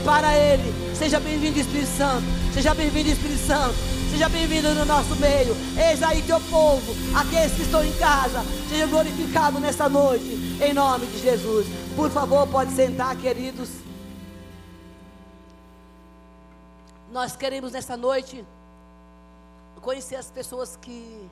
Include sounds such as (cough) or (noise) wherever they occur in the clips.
Prepara ele. Seja bem-vindo, Espírito Santo. Seja bem-vindo, Espírito Santo. Seja bem-vindo no nosso meio. Eis aí teu povo, aqueles que estão em casa. Seja glorificado nessa noite. Em nome de Jesus. Por favor, pode sentar, queridos. Nós queremos nessa noite conhecer as pessoas que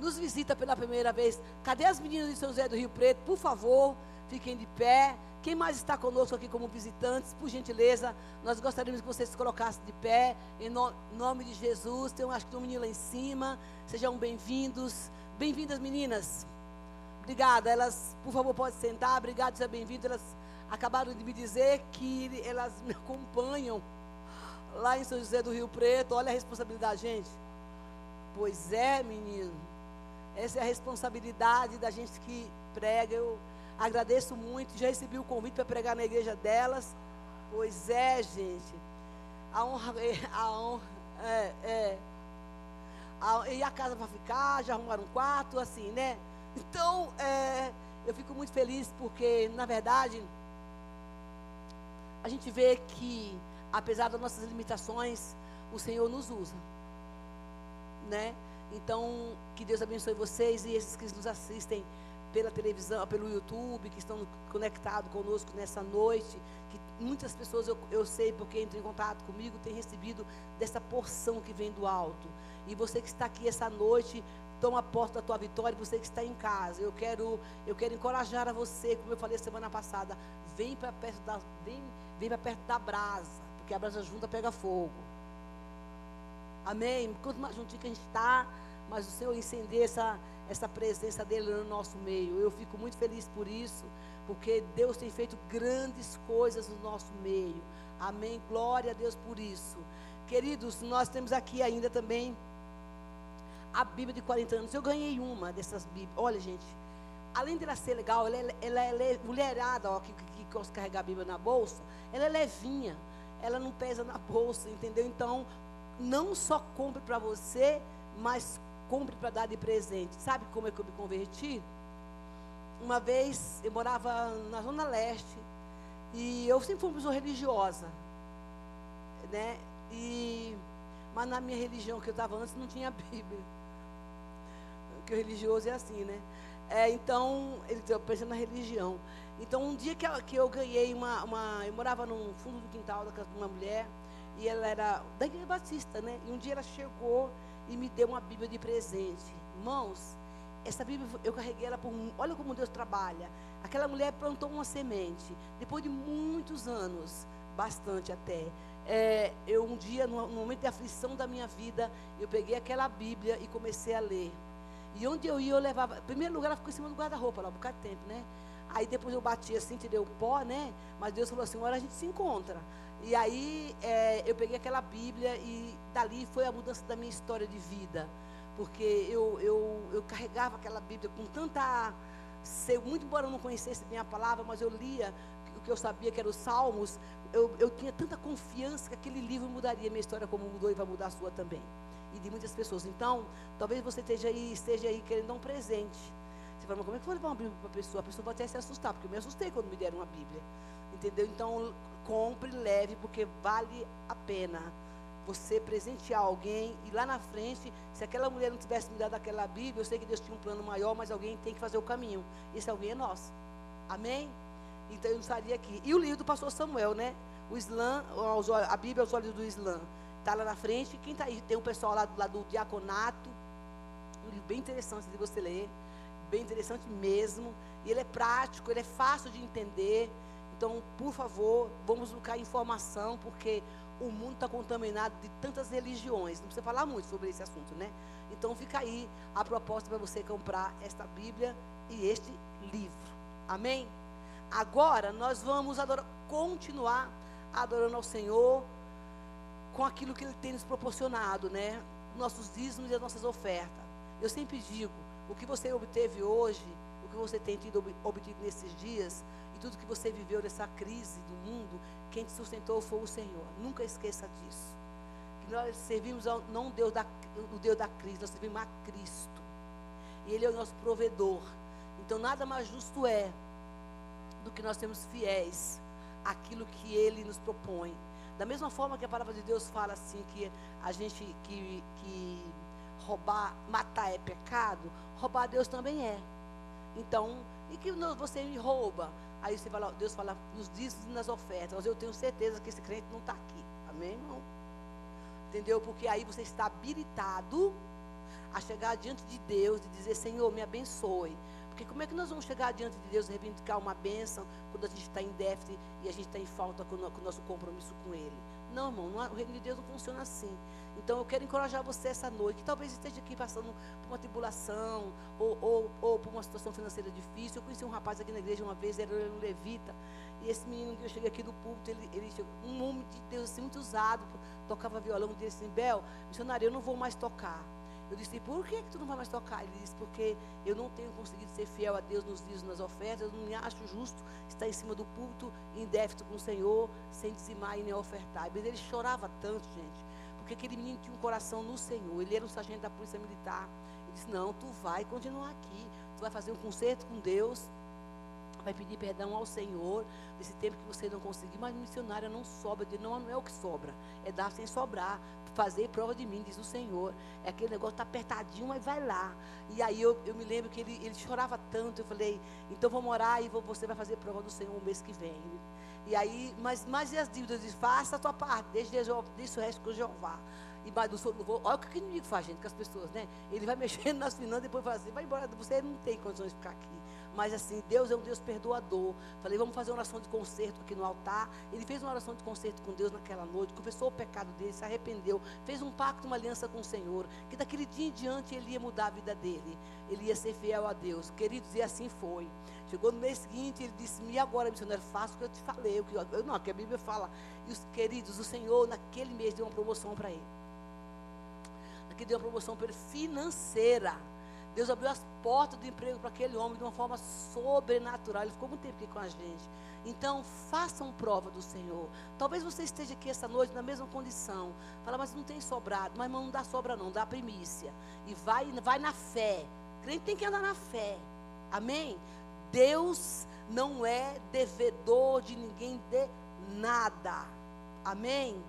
nos visitam pela primeira vez. Cadê as meninas de São José do Rio Preto? Por favor, fiquem de pé. Quem mais está conosco aqui como visitantes, por gentileza, nós gostaríamos que vocês se colocassem de pé, em no, nome de Jesus. Tem, acho que tem um menino lá em cima. Sejam bem-vindos. Bem-vindas, meninas. Obrigada. Elas, por favor, podem sentar. Obrigado, seja bem-vindo. Elas acabaram de me dizer que elas me acompanham lá em São José do Rio Preto. Olha a responsabilidade, gente. Pois é, menino. Essa é a responsabilidade da gente que prega. Eu agradeço muito. Já recebi o convite para pregar na igreja delas. Pois é, gente. A honra, (laughs) a honra, é, é. A, e a casa para ficar, já arrumaram um quarto, assim, né? Então, é, eu fico muito feliz porque, na verdade, a gente vê que, apesar das nossas limitações, o Senhor nos usa, né? Então, que Deus abençoe vocês e esses que nos assistem pela televisão, pelo YouTube, que estão conectados conosco nessa noite, que muitas pessoas eu, eu sei porque entram em contato comigo, têm recebido dessa porção que vem do alto. E você que está aqui essa noite, toma posse da tua vitória, você que está em casa. Eu quero, eu quero encorajar a você, como eu falei semana passada, vem para perto da, vem, vem para perto da brasa, porque a brasa junta pega fogo. Amém? Quanto mais juntinho que a gente está, mas o Senhor incender essa, essa presença dele no nosso meio. Eu fico muito feliz por isso, porque Deus tem feito grandes coisas no nosso meio. Amém. Glória a Deus por isso. Queridos, nós temos aqui ainda também a Bíblia de 40 anos. Eu ganhei uma dessas Bíblias. Olha, gente, além dela ser legal, ela é, ela é mulherada, ó, que, que, que carregar a Bíblia na bolsa, ela é levinha. Ela não pesa na bolsa, entendeu? Então, não só compre para você, mas compre para dar de presente. Sabe como é que eu me converti? Uma vez eu morava na Zona Leste e eu sempre fui uma pessoa religiosa, né? E, mas na minha religião que eu estava antes não tinha (laughs) Bíblia. Porque o religioso é assim, né? É, então, ele eu pensando na religião. Então, um dia que que eu ganhei uma, uma. Eu morava no fundo do quintal da casa de uma mulher, e ela era da Igreja Batista, né? E um dia ela chegou e me deu uma Bíblia de presente. Irmãos, essa Bíblia eu carreguei ela por. Olha como Deus trabalha. Aquela mulher plantou uma semente. Depois de muitos anos, bastante até. É, eu um dia, no momento de aflição da minha vida, eu peguei aquela Bíblia e comecei a ler. E onde eu ia, eu levava. Em primeiro lugar, ela ficou em cima do guarda-roupa lá, um bocado de tempo, né? Aí depois eu bati assim, tirei o pó, né? Mas Deus falou assim: agora a gente se encontra. E aí é, eu peguei aquela Bíblia e dali foi a mudança da minha história de vida. Porque eu, eu, eu carregava aquela Bíblia com tanta. Muito embora eu não conhecesse bem a palavra, mas eu lia o que eu sabia que eram os Salmos, eu, eu tinha tanta confiança que aquele livro mudaria minha história como mudou e vai mudar a sua também. E de muitas pessoas. Então, talvez você esteja aí, esteja aí querendo dar um presente. Você fala, mas como é que eu vou levar uma Bíblia para a pessoa? A pessoa vai até se assustar, porque eu me assustei quando me deram uma Bíblia. Entendeu? Então, compre, leve, porque vale a pena você presentear alguém e lá na frente, se aquela mulher não tivesse me dado aquela Bíblia, eu sei que Deus tinha um plano maior, mas alguém tem que fazer o caminho. Esse alguém é nosso. Amém? Então eu não estaria aqui. E o livro do pastor Samuel, né? O Islã, a Bíblia aos olhos do Islã. Está lá na frente. Quem está aí? Tem um pessoal lá, lá do diaconato. Um livro bem interessante de você ler. Bem interessante mesmo. E ele é prático, ele é fácil de entender. Então, por favor, vamos buscar informação, porque o mundo está contaminado de tantas religiões. Não precisa falar muito sobre esse assunto, né? Então, fica aí a proposta para você comprar esta Bíblia e este livro. Amém? Agora, nós vamos adorar, continuar adorando ao Senhor com aquilo que Ele tem nos proporcionado, né? Nossos dízimos e as nossas ofertas. Eu sempre digo, o que você obteve hoje, o que você tem tido obtido nesses dias, tudo que você viveu nessa crise do mundo, quem te sustentou foi o Senhor. Nunca esqueça disso. Que nós servimos ao, não Deus, da, o Deus da crise, nós servimos a Cristo. E Ele é o nosso provedor. Então nada mais justo é do que nós sermos fiéis aquilo que Ele nos propõe. Da mesma forma que a palavra de Deus fala assim, que a gente, que, que roubar, matar é pecado, roubar Deus também é. Então, e que você me rouba? Aí você fala, Deus fala nos dízimos e nas ofertas. Mas eu tenho certeza que esse crente não está aqui. Amém, irmão? Entendeu? Porque aí você está habilitado a chegar diante de Deus e dizer, Senhor, me abençoe. Porque como é que nós vamos chegar diante de Deus e reivindicar uma bênção quando a gente está em déficit e a gente está em falta com o nosso compromisso com Ele? Não, irmão, não, o reino de Deus não funciona assim. Então eu quero encorajar você essa noite, que talvez esteja aqui passando por uma tribulação ou, ou, ou por uma situação financeira difícil. Eu conheci um rapaz aqui na igreja uma vez, ele era um levita. E esse menino que eu cheguei aqui do púlpito, ele, ele chegou, um homem de Deus assim, muito usado, tocava violão, disse assim, Bel, missionário, eu não vou mais tocar. Eu disse, por que, que tu não vai mais tocar? Ele disse, porque eu não tenho conseguido ser fiel a Deus nos dias nas ofertas, eu não me acho justo estar em cima do púlpito, em déficit com o Senhor, sem dizimar e nem ofertar. Mas ele chorava tanto, gente, porque aquele menino tinha um coração no Senhor, ele era um sargento da polícia militar. Ele disse, não, tu vai continuar aqui, tu vai fazer um concerto com Deus, vai pedir perdão ao Senhor desse tempo que você não conseguiu, mas missionária não sobra, não, não é o que sobra, é dar sem sobrar fazer prova de mim, diz o Senhor. É aquele negócio está apertadinho, mas vai lá. E aí eu, eu me lembro que ele, ele chorava tanto. Eu falei, então vamos orar e você vai fazer prova do Senhor o mês que vem. E aí, mas, mas e as dívidas? Diz, faça a tua parte, deixa, o resto com Jeová. E do olha o que o inimigo faz, gente, com as pessoas, né? Ele vai (laughs) mexendo nas finanças, depois fala assim, vai embora, você não tem condições de ficar aqui. Mas assim, Deus é um Deus perdoador. Falei, vamos fazer uma oração de conserto aqui no altar. Ele fez uma oração de conserto com Deus naquela noite, confessou o pecado dele, se arrependeu, fez um pacto, uma aliança com o Senhor, que daquele dia em diante ele ia mudar a vida dele. Ele ia ser fiel a Deus. Queridos, e assim foi. Chegou no mês seguinte, ele disse: E agora, missionário, faça o que eu te falei. O que eu, não, que a Bíblia fala. E os queridos, o Senhor, naquele mês, deu uma promoção para ele. Naquele deu uma promoção para ele financeira. Deus abriu as portas do emprego para aquele homem de uma forma sobrenatural. Ele ficou muito tempo aqui com a gente. Então, façam prova do Senhor. Talvez você esteja aqui essa noite na mesma condição. Fala, mas não tem sobrado. Mas, irmão, não dá sobra, não. Dá primícia. E vai, vai na fé. Crente tem que andar na fé. Amém? Deus não é devedor de ninguém de nada. Amém?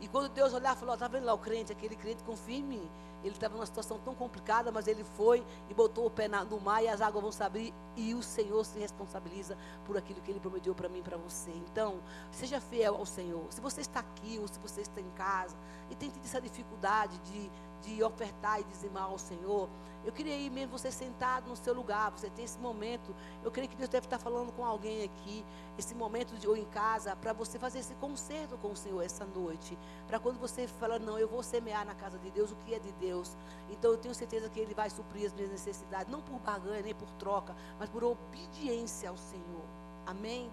E quando Deus olhar, falou: está vendo lá o crente, aquele crente confia em mim. Ele estava numa situação tão complicada, mas ele foi e botou o pé no mar e as águas vão se abrir e o Senhor se responsabiliza por aquilo que ele prometeu para mim e para você. Então, seja fiel ao Senhor. Se você está aqui ou se você está em casa e tem tido essa dificuldade de, de ofertar e dizimar ao Senhor, eu queria ir mesmo você sentado no seu lugar, você tem esse momento. Eu creio que Deus deve estar falando com alguém aqui, esse momento de ou em casa, para você fazer esse concerto com o Senhor essa noite. Para quando você fala, não, eu vou semear na casa de Deus o que é de Deus. Então eu tenho certeza que Ele vai suprir as minhas necessidades, não por barganha, nem por troca, mas por obediência ao Senhor. Amém?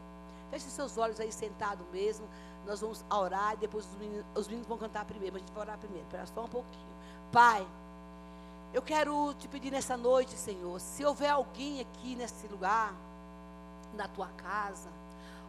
Feche seus olhos aí sentado mesmo. Nós vamos orar e depois os meninos, os meninos vão cantar primeiro. Mas a gente vai orar primeiro. Espera só um pouquinho. Pai. Eu quero te pedir nessa noite, Senhor, se houver alguém aqui nesse lugar, na tua casa,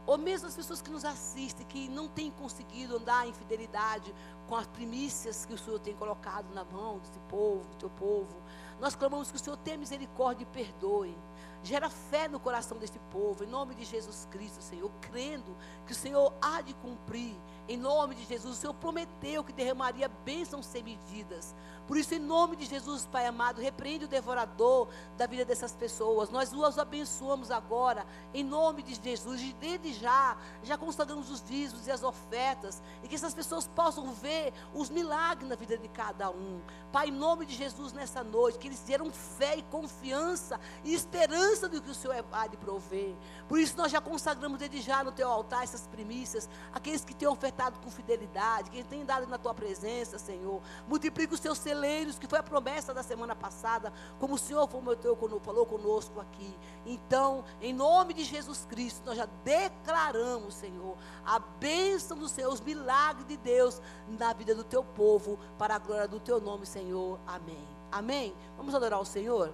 ou mesmo as pessoas que nos assistem, que não têm conseguido andar em fidelidade com as primícias que o Senhor tem colocado na mão desse povo, do teu povo, nós clamamos que o Senhor tenha misericórdia e perdoe. Gera fé no coração desse povo, em nome de Jesus Cristo, Senhor, crendo que o Senhor há de cumprir, em nome de Jesus. O Senhor prometeu que derramaria bênçãos sem medidas. Por isso, em nome de Jesus, Pai amado, repreende o devorador da vida dessas pessoas. Nós os abençoamos agora, em nome de Jesus. E desde já, já consagramos os dízimos e as ofertas. E que essas pessoas possam ver os milagres na vida de cada um. Pai, em nome de Jesus, nessa noite, que eles deram fé e confiança e esperança do que o Senhor há de prover. Por isso, nós já consagramos desde já no teu altar essas primícias. Aqueles que têm ofertado com fidelidade, que têm dado na tua presença, Senhor. Multiplica os teus celeiros que foi a promessa da semana passada, como o Senhor falou conosco aqui. Então, em nome de Jesus Cristo, nós já declaramos, Senhor, a bênção do Senhor, os milagres de Deus na vida do teu povo, para a glória do teu nome, Senhor. Amém. Amém. Vamos adorar o Senhor?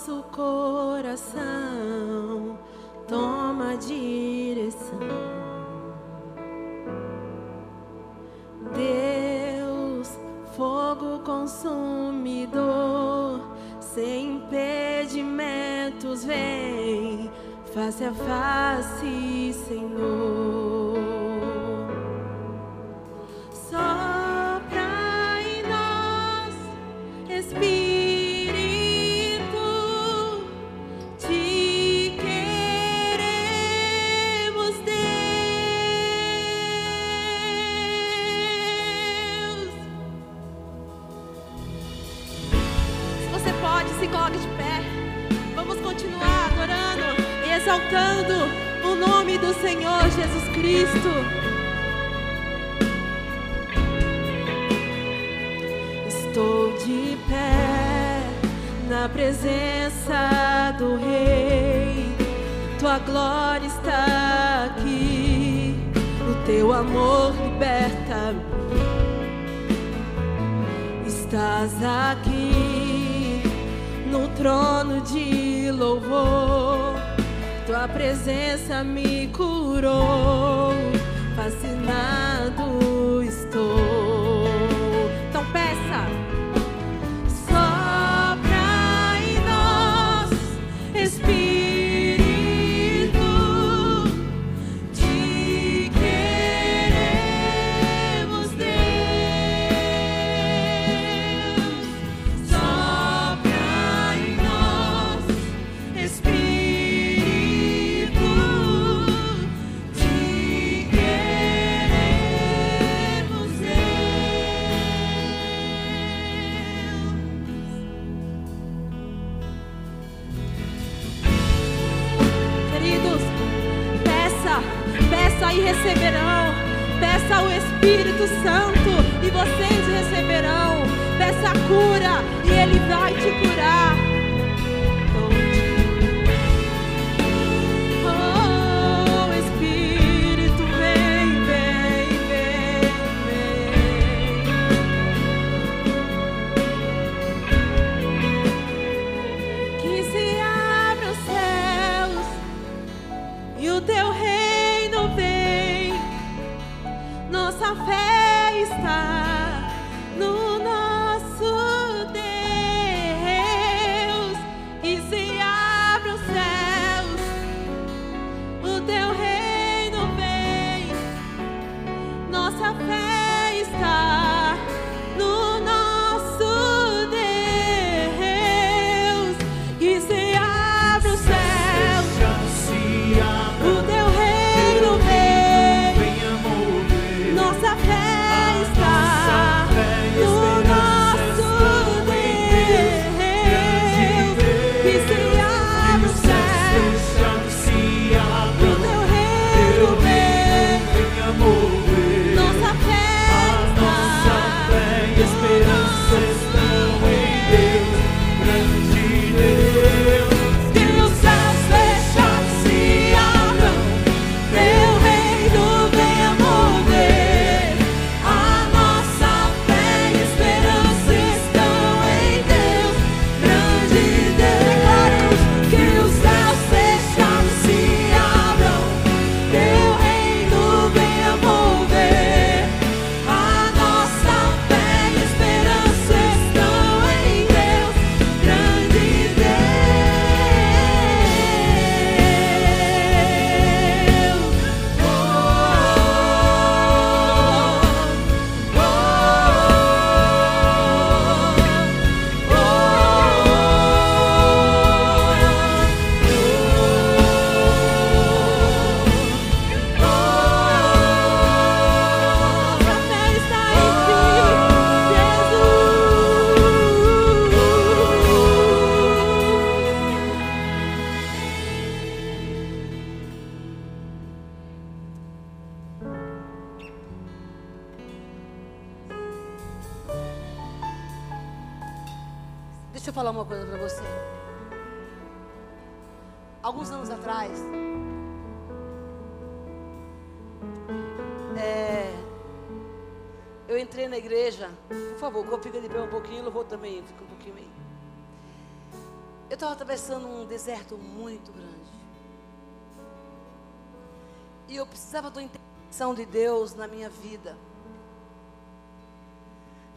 Nosso coração. Toma direção. Deus consumidor, sem impedimentos, vem face a face, Senhor. Exaltando o nome do Senhor Jesus Cristo. Estou de pé na presença do Rei. Tua glória está aqui. O teu amor liberta-me. Estás aqui no trono de louvor. Tua presença me curou. Fascinado estou. Receberão. Peça ao Espírito Santo e vocês receberão. Peça a cura e Ele vai te curar. Deixa eu falar uma coisa para você. Alguns anos atrás, é, eu entrei na igreja. Por favor, fica de pé um pouquinho, louvor também, fica um pouquinho aí. Eu estava atravessando um deserto muito grande. E eu precisava da intervenção de Deus na minha vida.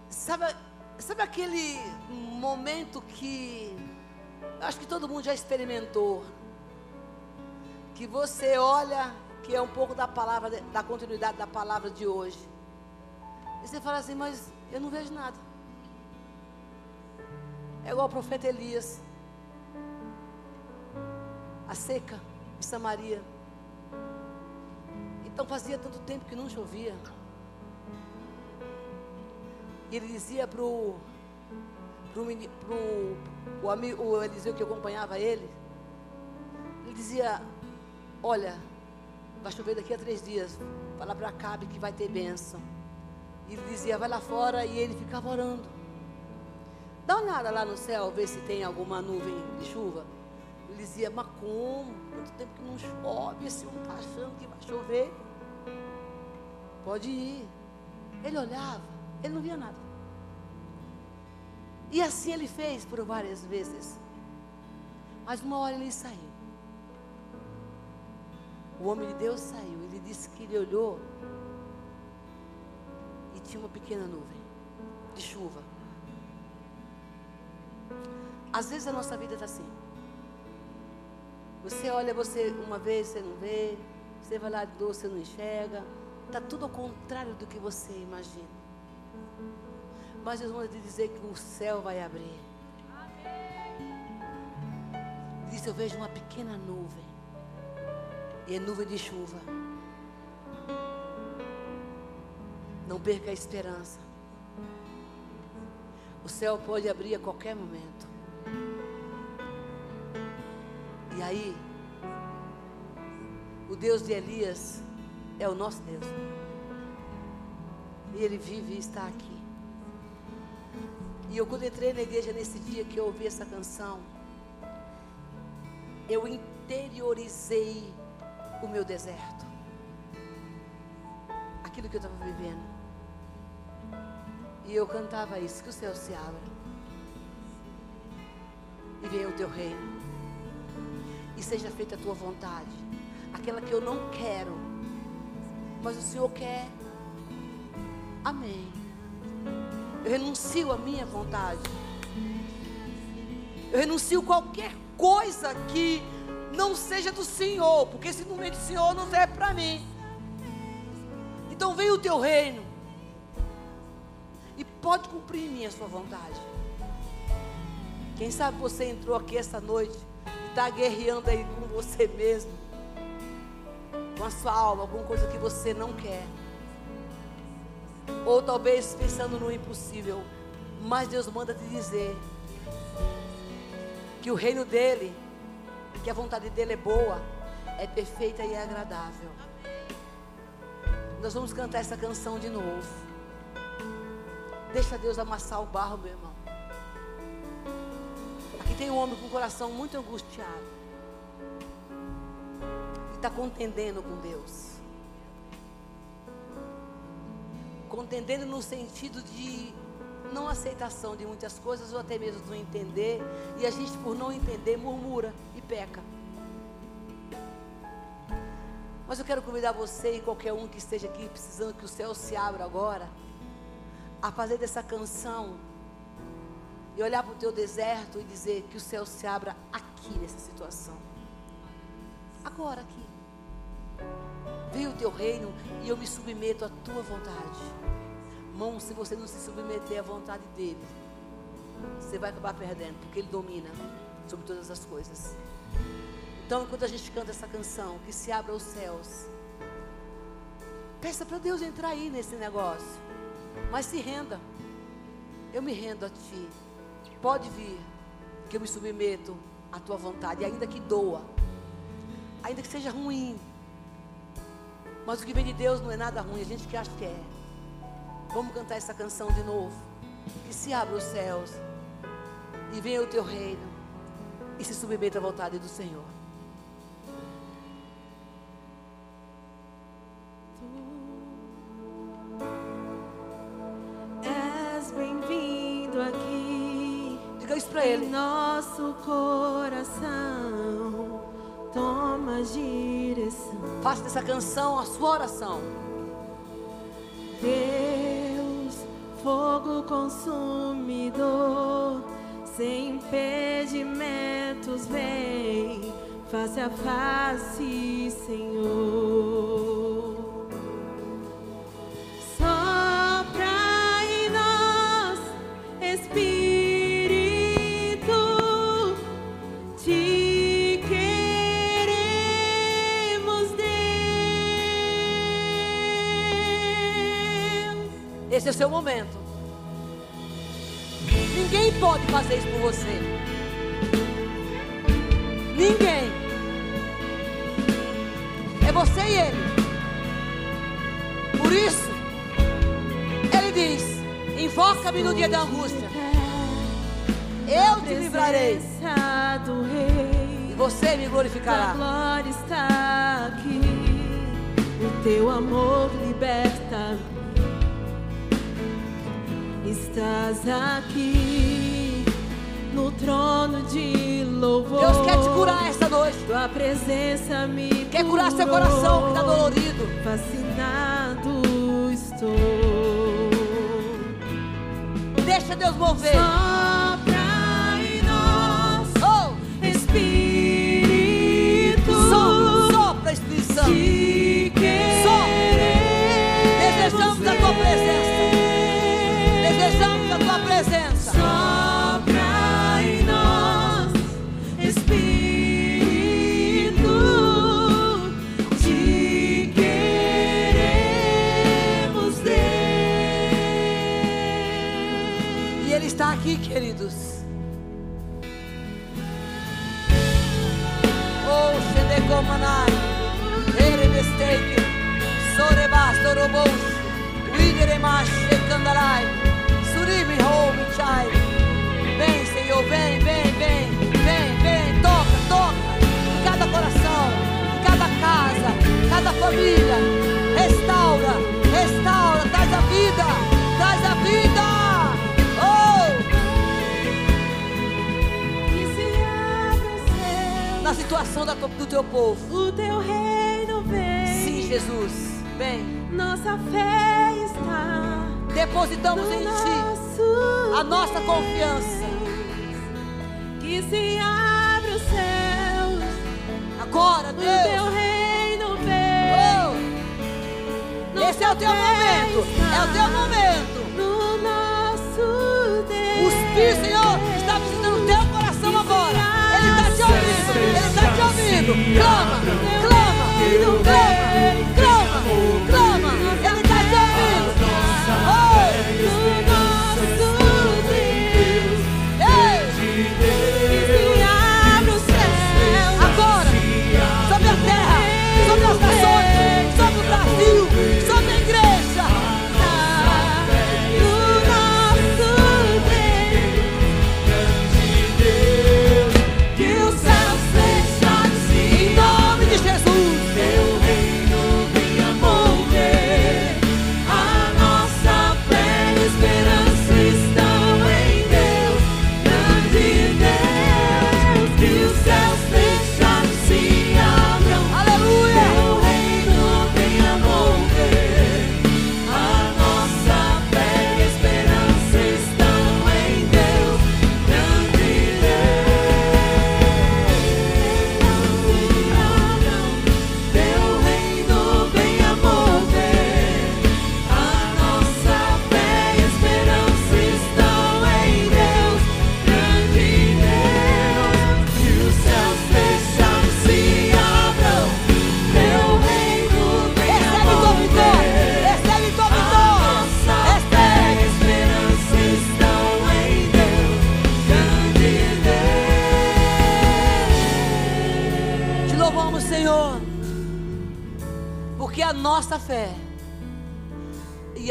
Sabe, Sabe aquele momento que acho que todo mundo já experimentou? Que você olha, que é um pouco da palavra, da continuidade da palavra de hoje. E você fala assim, mas eu não vejo nada. É igual o profeta Elias. A seca de Samaria. Então fazia tanto tempo que não chovia. Ele dizia para o pro, pro, o, amigo, o Eliseu que acompanhava ele, ele dizia, olha, vai chover daqui a três dias, fala para Acabe que vai ter bênção. E ele dizia, vai lá fora, e ele ficava orando. Dá uma olhada lá no céu, ver se tem alguma nuvem de chuva. Ele dizia, mas como? Quanto tempo que não chove, esse homem está achando que vai chover. Pode ir. Ele olhava, ele não via nada. E assim ele fez por várias vezes. Mas uma hora ele saiu. O homem de Deus saiu. Ele disse que ele olhou e tinha uma pequena nuvem de chuva. Às vezes a nossa vida está assim. Você olha, você uma vez você não vê, você vai lá de dor, você não enxerga. Está tudo ao contrário do que você imagina. Mas Deus manda te dizer que o céu vai abrir. Disse: Eu vejo uma pequena nuvem. E é nuvem de chuva. Não perca a esperança. O céu pode abrir a qualquer momento. E aí, o Deus de Elias é o nosso Deus. E Ele vive e está aqui. E eu quando entrei na igreja nesse dia que eu ouvi essa canção, eu interiorizei o meu deserto. Aquilo que eu estava vivendo. E eu cantava isso, que o céu se abra. E venha o teu reino. E seja feita a tua vontade. Aquela que eu não quero. Mas o Senhor quer. Amém. Eu renuncio a minha vontade. Eu renuncio qualquer coisa que não seja do Senhor, porque vem do Senhor não serve para mim. Então vem o teu reino e pode cumprir em mim a sua vontade. Quem sabe você entrou aqui esta noite e está guerreando aí com você mesmo, com a sua alma, alguma coisa que você não quer. Ou talvez pensando no impossível. Mas Deus manda te dizer que o reino dele, que a vontade dele é boa, é perfeita e é agradável. Nós vamos cantar essa canção de novo. Deixa Deus amassar o barro, meu irmão. Aqui tem um homem com o coração muito angustiado. E está contendendo com Deus. Contendendo no sentido de não aceitação de muitas coisas ou até mesmo não entender, e a gente por não entender murmura e peca. Mas eu quero convidar você e qualquer um que esteja aqui precisando que o céu se abra agora, a fazer dessa canção e olhar para o teu deserto e dizer que o céu se abra aqui nessa situação. Agora aqui. Veio o teu reino e eu me submeto à tua vontade. Irmão, se você não se submeter à vontade dele, você vai acabar perdendo, porque ele domina sobre todas as coisas. Então, enquanto a gente canta essa canção, que se abra os céus, peça para Deus entrar aí nesse negócio, mas se renda. Eu me rendo a ti. Pode vir, que eu me submeto à tua vontade, ainda que doa, ainda que seja ruim. Mas o que vem de Deus não é nada ruim, a gente que acha que é. Vamos cantar essa canção de novo. Que se abra os céus e venha o teu reino e se submeta à vontade do Senhor. És bem-vindo aqui. Diga isso para ele. Nosso coração, toma direção. Faça dessa canção a sua oração. Deus, fogo consumidor, sem impedimentos, vem face a face, Senhor. Esse é o seu momento. Ninguém pode fazer isso por você. Ninguém. É você e ele. Por isso, ele diz: Invoca-me no dia da angústia. Eu te livrarei. E você me glorificará. glória está aqui, o teu amor liberta. Estás aqui no trono de louvor. Deus quer te curar essa noite. Tua presença me Quer curar seu curou. coração que está dolorido. Fascinado estou. Deixa Deus mover. Sopra situação da, do teu povo. o teu reino vem. Sim, Jesus. Vem. Nossa fé está Depositamos em Ti a nossa confiança. Que se abra os céus, Agora, o teu Deus. reino vem. Oh, esse é o teu momento. É o teu momento. No nosso Deus. O Espírito, Senhor, está visitando o teu coração agora. Ele está te ouvindo. Ele ouvindo. Clama, clama, clama, clama, clama.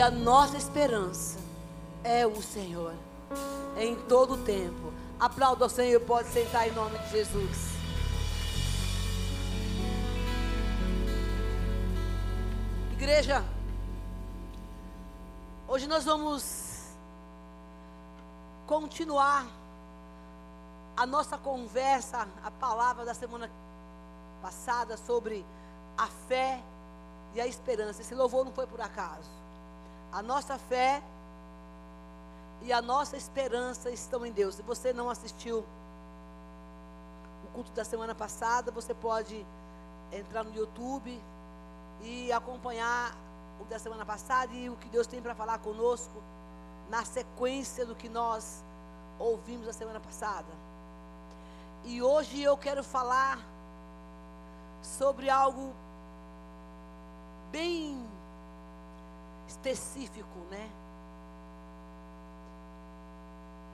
A nossa esperança é o Senhor. Em todo o tempo. Aplauda ao Senhor. Pode sentar em nome de Jesus. Igreja, hoje nós vamos continuar a nossa conversa, a palavra da semana passada sobre a fé e a esperança. Esse louvor não foi por acaso. A nossa fé e a nossa esperança estão em Deus. Se você não assistiu o culto da semana passada, você pode entrar no YouTube e acompanhar o da semana passada e o que Deus tem para falar conosco na sequência do que nós ouvimos a semana passada. E hoje eu quero falar sobre algo bem específico, né?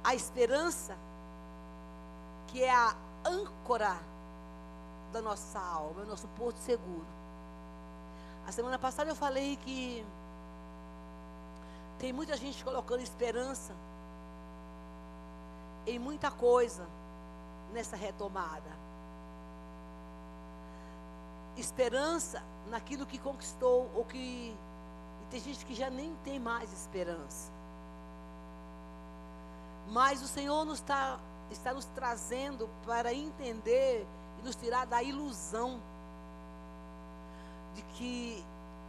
A esperança, que é a âncora da nossa alma, é o nosso porto seguro. A semana passada eu falei que tem muita gente colocando esperança em muita coisa nessa retomada. Esperança naquilo que conquistou ou que tem gente que já nem tem mais esperança. Mas o Senhor nos está, está nos trazendo para entender e nos tirar da ilusão de que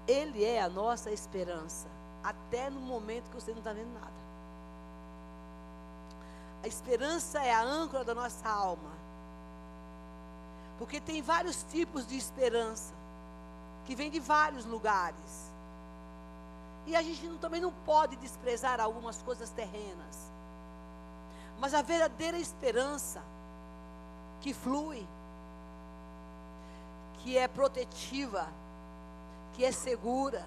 Ele é a nossa esperança, até no momento que você não está vendo nada. A esperança é a âncora da nossa alma. Porque tem vários tipos de esperança que vem de vários lugares. E a gente também não pode desprezar algumas coisas terrenas. Mas a verdadeira esperança que flui, que é protetiva, que é segura,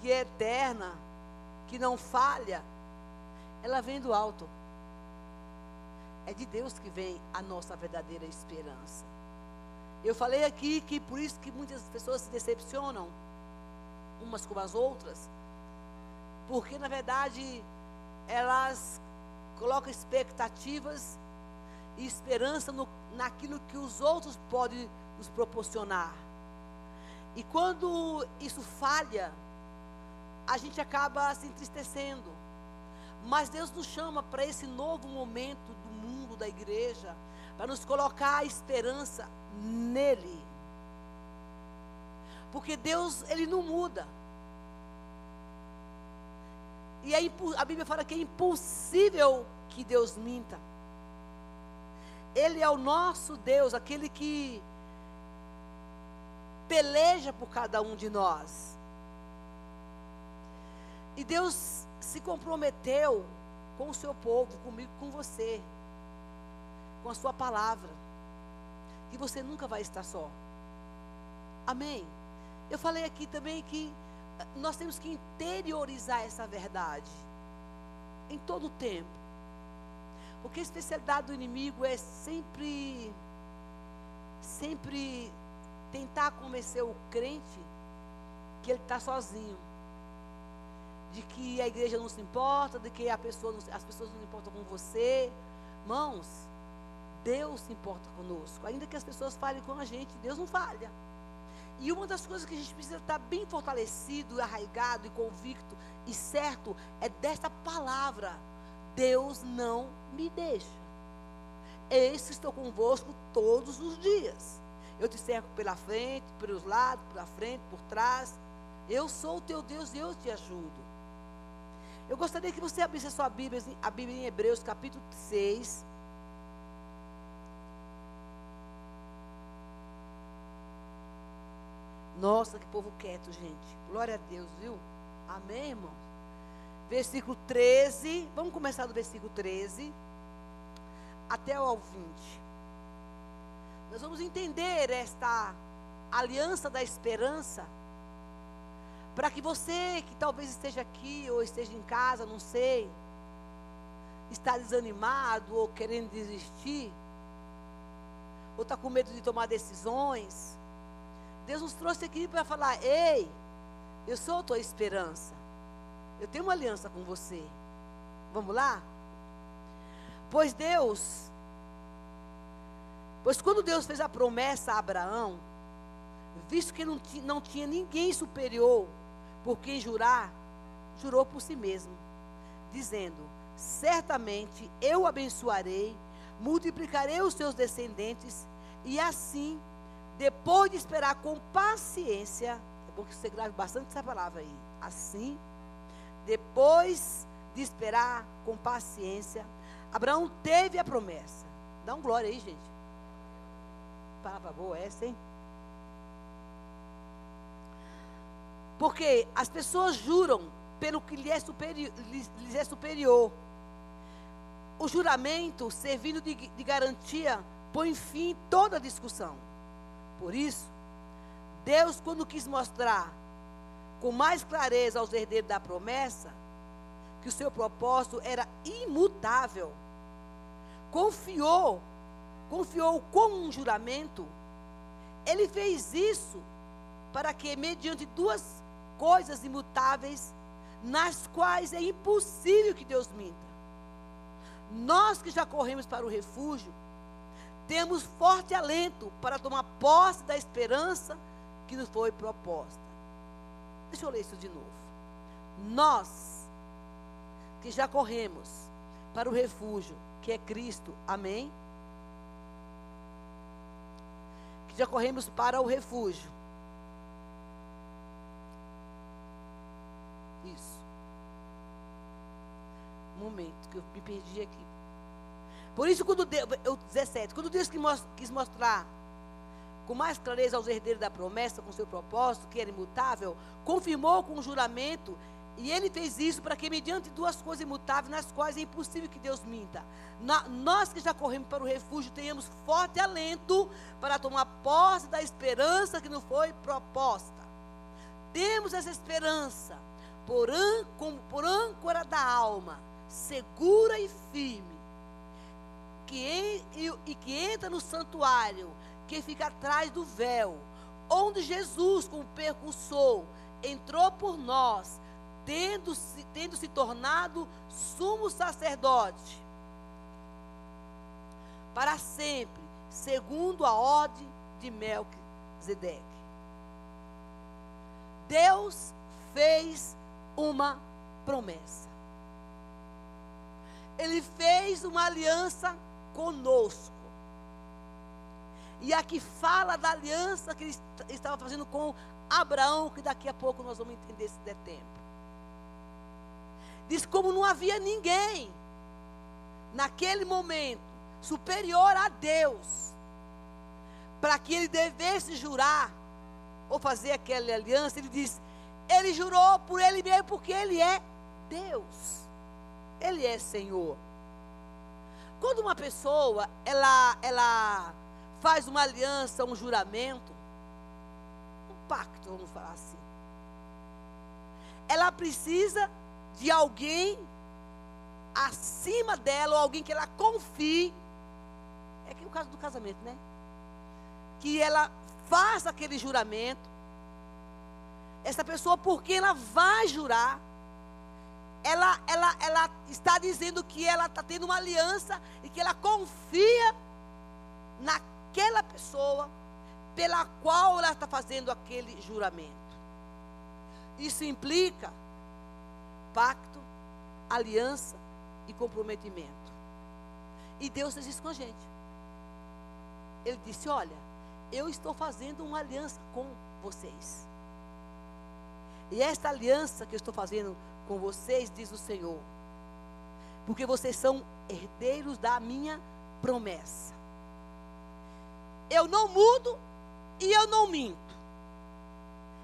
que é eterna, que não falha, ela vem do alto. É de Deus que vem a nossa verdadeira esperança. Eu falei aqui que por isso que muitas pessoas se decepcionam umas com as outras, porque na verdade elas colocam expectativas e esperança no, naquilo que os outros podem nos proporcionar. E quando isso falha, a gente acaba se entristecendo. Mas Deus nos chama para esse novo momento da igreja, para nos colocar a esperança nele. Porque Deus, ele não muda. E é, a Bíblia fala que é impossível que Deus minta. Ele é o nosso Deus, aquele que peleja por cada um de nós. E Deus se comprometeu com o seu povo, comigo, com você com a sua palavra. E você nunca vai estar só. Amém. Eu falei aqui também que nós temos que interiorizar essa verdade em todo o tempo. Porque a especialidade do inimigo é sempre sempre tentar convencer o crente que ele está sozinho. De que a igreja não se importa, de que pessoa não, as pessoas não importam com você. Mãos, Deus se importa conosco. Ainda que as pessoas falhem com a gente, Deus não falha. E uma das coisas que a gente precisa estar bem fortalecido, arraigado e convicto e certo é desta palavra: Deus não me deixa. Eis que estou convosco todos os dias. Eu te cerco pela frente, pelos lados, pela frente, por trás. Eu sou o teu Deus e eu te ajudo. Eu gostaria que você abrisse a sua Bíblia, a Bíblia em Hebreus, capítulo 6. Nossa, que povo quieto, gente. Glória a Deus, viu? Amém, irmãos? Versículo 13. Vamos começar do versículo 13 até o 20. Nós vamos entender esta aliança da esperança. Para que você que talvez esteja aqui ou esteja em casa, não sei, está desanimado ou querendo desistir, ou está com medo de tomar decisões, Deus nos trouxe aqui para falar: ei, eu sou a tua esperança. Eu tenho uma aliança com você. Vamos lá? Pois Deus, pois quando Deus fez a promessa a Abraão, visto que não, não tinha ninguém superior por quem jurar, jurou por si mesmo, dizendo: Certamente eu abençoarei, multiplicarei os seus descendentes, e assim depois de esperar com paciência, é bom que você grave bastante essa palavra aí. Assim, depois de esperar com paciência, Abraão teve a promessa. Dá um glória aí, gente. Palavra boa essa, hein? Porque as pessoas juram pelo que lhes é superior. Lhes é superior. O juramento, servindo de, de garantia, põe fim toda discussão. Por isso, Deus, quando quis mostrar com mais clareza aos herdeiros da promessa, que o seu propósito era imutável, confiou, confiou com um juramento, ele fez isso para que, mediante duas coisas imutáveis, nas quais é impossível que Deus minta. Nós que já corremos para o refúgio, temos forte alento para tomar posse da esperança que nos foi proposta. Deixa eu ler isso de novo. Nós que já corremos para o refúgio, que é Cristo, amém? Que já corremos para o refúgio momento, que eu me perdi aqui. Por isso, quando Deus, eu, 17, quando Deus quis mostrar com mais clareza aos herdeiros da promessa, com seu propósito, que era imutável, confirmou com um juramento, e ele fez isso para que, mediante duas coisas imutáveis, nas quais é impossível que Deus minta, na, nós que já corremos para o refúgio, tenhamos forte alento para tomar posse da esperança que nos foi proposta. Temos essa esperança por, como por âncora da alma segura e firme, que em, e, e que entra no santuário, que fica atrás do véu, onde Jesus, como percussor, entrou por nós, tendo se, tendo se tornado sumo sacerdote, para sempre, segundo a ordem de Melquisedeque. Deus fez uma promessa. Ele fez uma aliança conosco. E aqui fala da aliança que ele estava fazendo com Abraão, que daqui a pouco nós vamos entender se der tempo. Diz como não havia ninguém naquele momento superior a Deus, para que ele devesse jurar ou fazer aquela aliança, ele diz: ele jurou por ele mesmo, porque ele é Deus. Ele é Senhor. Quando uma pessoa, ela, ela faz uma aliança, um juramento, um pacto, vamos falar assim. Ela precisa de alguém acima dela, ou alguém que ela confie. É que o caso do casamento, né? Que ela faça aquele juramento. Essa pessoa, por quem ela vai jurar, ela, ela, ela está dizendo que ela está tendo uma aliança e que ela confia naquela pessoa pela qual ela está fazendo aquele juramento. Isso implica pacto, aliança e comprometimento. E Deus fez isso com a gente. Ele disse: Olha, eu estou fazendo uma aliança com vocês. E esta aliança que eu estou fazendo com vocês, diz o Senhor, porque vocês são herdeiros da minha promessa. Eu não mudo e eu não minto.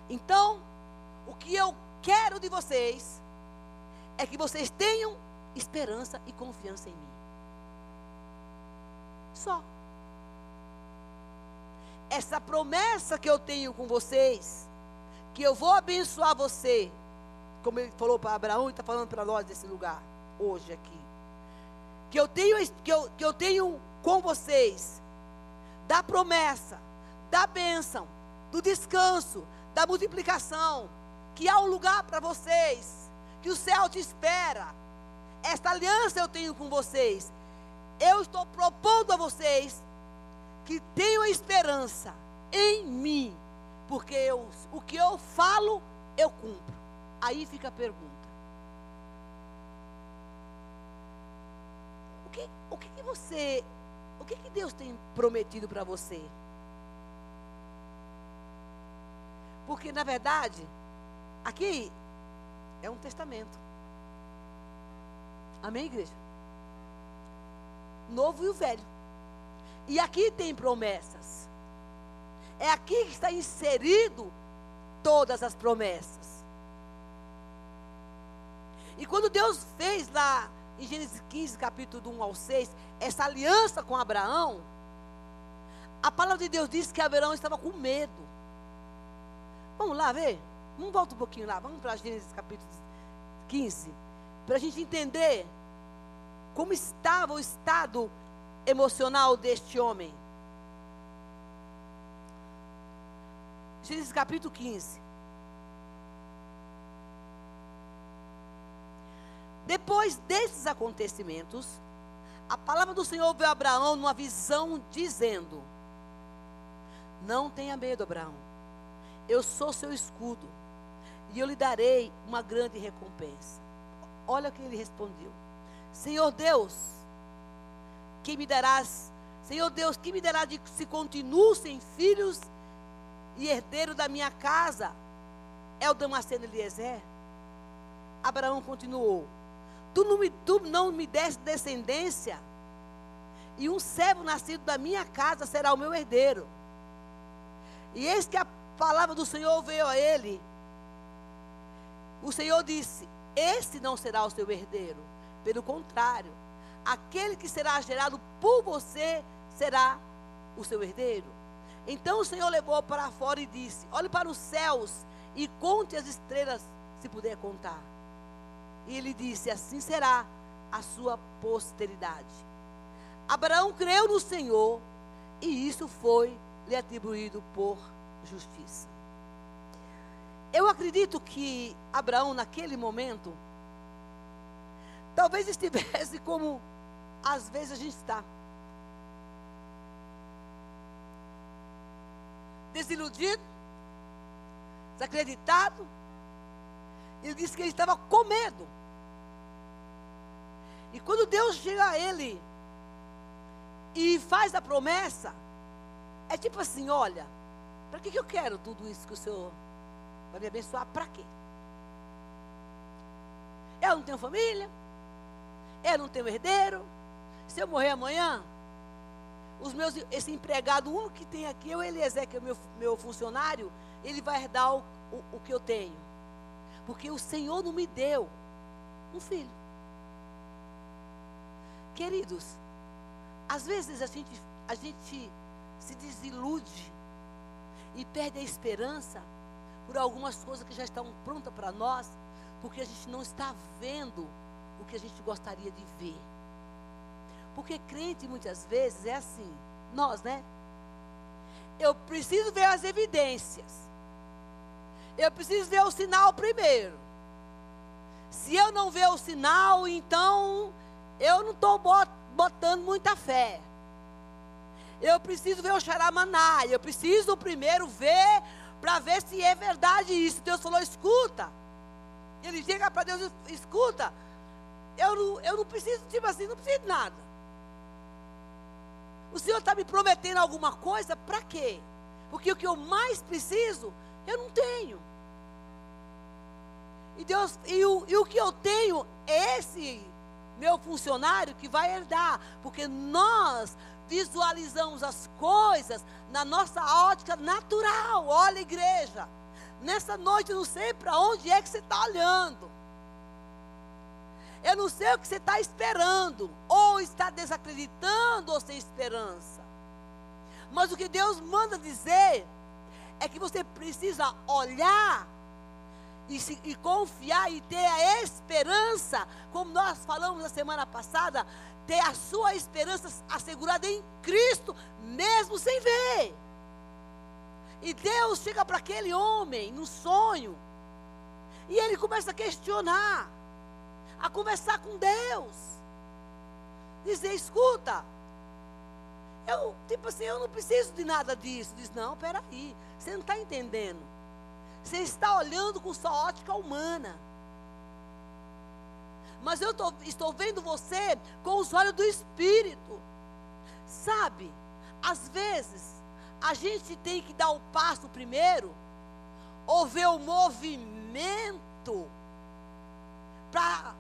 Então, o que eu quero de vocês é que vocês tenham esperança e confiança em mim. Só. Essa promessa que eu tenho com vocês, que eu vou abençoar você, como ele falou para Abraão e está falando para nós desse lugar, hoje aqui. Que eu, tenho, que, eu, que eu tenho com vocês, da promessa, da bênção, do descanso, da multiplicação, que há um lugar para vocês, que o céu te espera. Esta aliança eu tenho com vocês. Eu estou propondo a vocês que tenham esperança em mim, porque eu, o que eu falo, eu cumpro. Aí fica a pergunta: o que, o que, que você, o que, que Deus tem prometido para você? Porque na verdade, aqui é um testamento. Amém, igreja? Novo e o velho. E aqui tem promessas. É aqui que está inserido todas as promessas. E quando Deus fez lá em Gênesis 15, capítulo 1 ao 6, essa aliança com Abraão, a palavra de Deus diz que Abraão estava com medo. Vamos lá ver? Vamos voltar um pouquinho lá. Vamos para Gênesis capítulo 15. Para a gente entender como estava o estado emocional deste homem. Gênesis capítulo 15. Depois desses acontecimentos, a palavra do Senhor veio a Abraão numa visão, dizendo: Não tenha medo, Abraão. Eu sou seu escudo, e eu lhe darei uma grande recompensa. Olha o que ele respondeu: Senhor Deus, que me darás, Senhor Deus, que me dará de se continuo sem filhos e herdeiro da minha casa? É o Damasceno Eliezer. Abraão continuou: Tu não me, tu não me deste descendência, e um servo nascido da minha casa será o meu herdeiro. E eis que a palavra do Senhor veio a ele. O Senhor disse: Esse não será o seu herdeiro. Pelo contrário, aquele que será gerado por você será o seu herdeiro. Então o Senhor levou para fora e disse: Olhe para os céus e conte as estrelas, se puder contar. E ele disse: Assim será a sua posteridade. Abraão creu no Senhor e isso foi lhe atribuído por justiça. Eu acredito que Abraão, naquele momento, talvez estivesse (laughs) como às vezes a gente está. Desiludido, desacreditado, ele disse que ele estava com medo. E quando Deus chega a ele e faz a promessa, é tipo assim: olha, para que, que eu quero tudo isso que o Senhor vai me abençoar? Para quê? Eu não tenho família, eu não tenho herdeiro. Se eu morrer amanhã, os meus, esse empregado único que tem aqui, eu, Eliezer, que é meu, meu funcionário, ele vai herdar o, o, o que eu tenho. Porque o Senhor não me deu um filho. Queridos, às vezes a gente, a gente se desilude e perde a esperança por algumas coisas que já estão prontas para nós, porque a gente não está vendo o que a gente gostaria de ver. Porque crente muitas vezes é assim, nós, né? Eu preciso ver as evidências. Eu preciso ver o sinal primeiro. Se eu não ver o sinal, então eu não estou botando muita fé. Eu preciso ver o xaramaná. Eu preciso primeiro ver para ver se é verdade isso. Deus falou, escuta. Ele chega para Deus escuta. Eu não, eu não preciso, tipo assim, não preciso de nada. O Senhor está me prometendo alguma coisa, para quê? Porque o que eu mais preciso eu não tenho. E Deus, e o, e o que eu tenho é esse meu funcionário que vai herdar, porque nós visualizamos as coisas na nossa ótica natural. Olha, igreja, nessa noite eu não sei para onde é que você está olhando. Eu não sei o que você está esperando, ou está desacreditando ou sem esperança. Mas o que Deus manda dizer é que você precisa olhar e, se, e confiar e ter a esperança, como nós falamos na semana passada, ter a sua esperança assegurada em Cristo, mesmo sem ver. E Deus chega para aquele homem no sonho, e ele começa a questionar, a conversar com Deus, dizer: escuta, eu, tipo assim, eu não preciso de nada disso. Diz: não, peraí, você não está entendendo. Você está olhando com sua ótica humana. Mas eu tô, estou vendo você com os olhos do Espírito. Sabe, às vezes, a gente tem que dar o passo primeiro, ou ver o movimento, para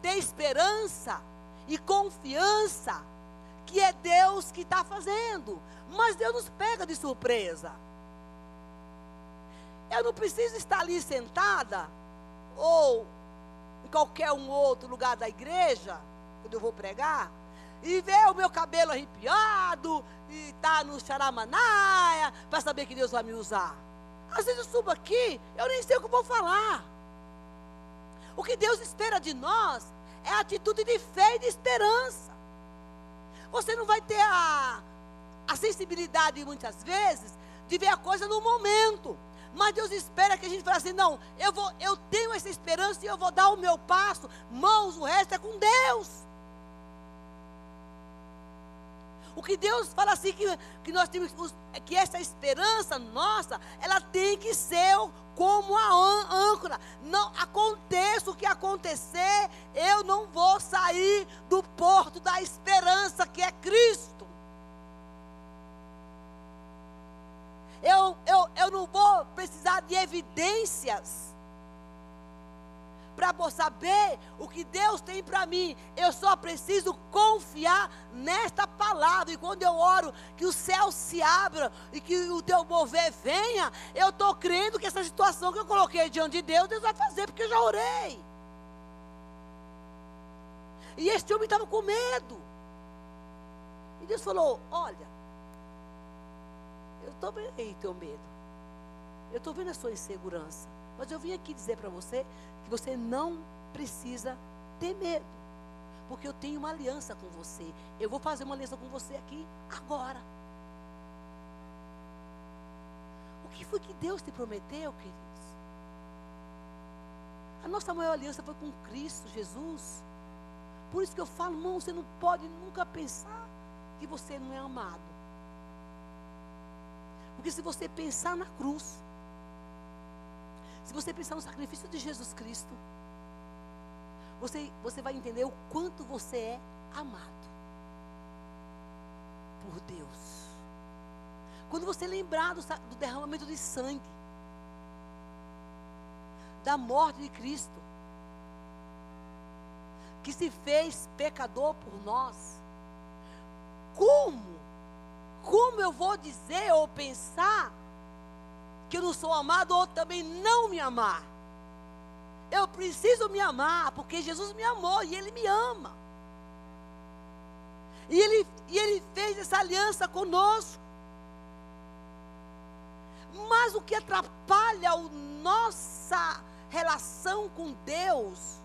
ter esperança e confiança que é Deus que está fazendo. Mas Deus nos pega de surpresa. Eu não preciso estar ali sentada ou em qualquer um outro lugar da igreja, quando eu vou pregar, e ver o meu cabelo arrepiado, e estar tá no charamanaia, para saber que Deus vai me usar. Às vezes eu subo aqui, eu nem sei o que vou falar. O que Deus espera de nós é atitude de fé e de esperança. Você não vai ter a, a sensibilidade, muitas vezes, de ver a coisa no momento. Mas Deus espera que a gente fale assim: não, eu, vou, eu tenho essa esperança e eu vou dar o meu passo. Mãos, o resto é com Deus. O que Deus fala assim que, que nós temos que essa esperança nossa, ela tem que ser como a âncora. Não aconteça o que acontecer, eu não vou sair do porto da esperança que é Cristo. Eu, eu, eu não vou precisar de evidências para saber o que Deus tem para mim. Eu só preciso confiar nesta palavra. E quando eu oro que o céu se abra e que o teu mover venha, eu estou crendo que essa situação que eu coloquei diante de Deus, Deus vai fazer, porque eu já orei. E este homem estava com medo. E Deus falou: Olha, eu estou vendo aí teu medo. Eu estou vendo a sua insegurança. Mas eu vim aqui dizer para você que você não precisa ter medo. Porque eu tenho uma aliança com você. Eu vou fazer uma aliança com você aqui agora. O que foi que Deus te prometeu, queridos? A nossa maior aliança foi com Cristo Jesus. Por isso que eu falo, irmão, você não pode nunca pensar que você não é amado. Porque se você pensar na cruz, se você pensar no sacrifício de Jesus Cristo, você, você vai entender o quanto você é amado por Deus. Quando você lembrar do, do derramamento de sangue, da morte de Cristo, que se fez pecador por nós, como? Como eu vou dizer ou pensar que eu não sou amado ou também não me amar. Eu preciso me amar, porque Jesus me amou e Ele me ama. E Ele, e ele fez essa aliança conosco. Mas o que atrapalha a nossa relação com Deus,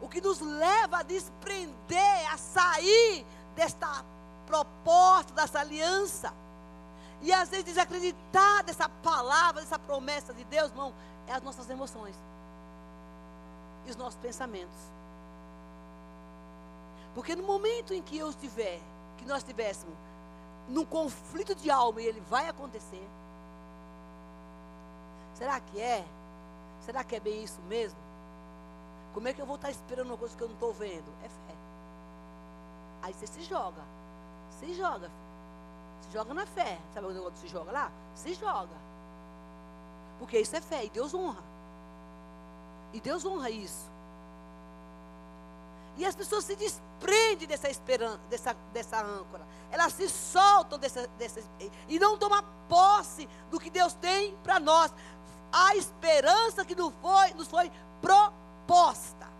o que nos leva a desprender, a sair desta proposta, dessa aliança, e às vezes desacreditar dessa palavra, dessa promessa de Deus, irmão, é as nossas emoções. E os nossos pensamentos. Porque no momento em que eu estiver, que nós estivéssemos num conflito de alma e ele vai acontecer, será que é? Será que é bem isso mesmo? Como é que eu vou estar esperando uma coisa que eu não estou vendo? É fé. Aí você se joga. Se joga, filho. Joga na fé. Sabe o negócio se joga lá? Se joga. Porque isso é fé e Deus honra. E Deus honra isso. E as pessoas se desprendem dessa esperança, dessa, dessa âncora. Elas se soltam dessa, dessa, e não tomam posse do que Deus tem para nós. A esperança que nos foi, nos foi proposta.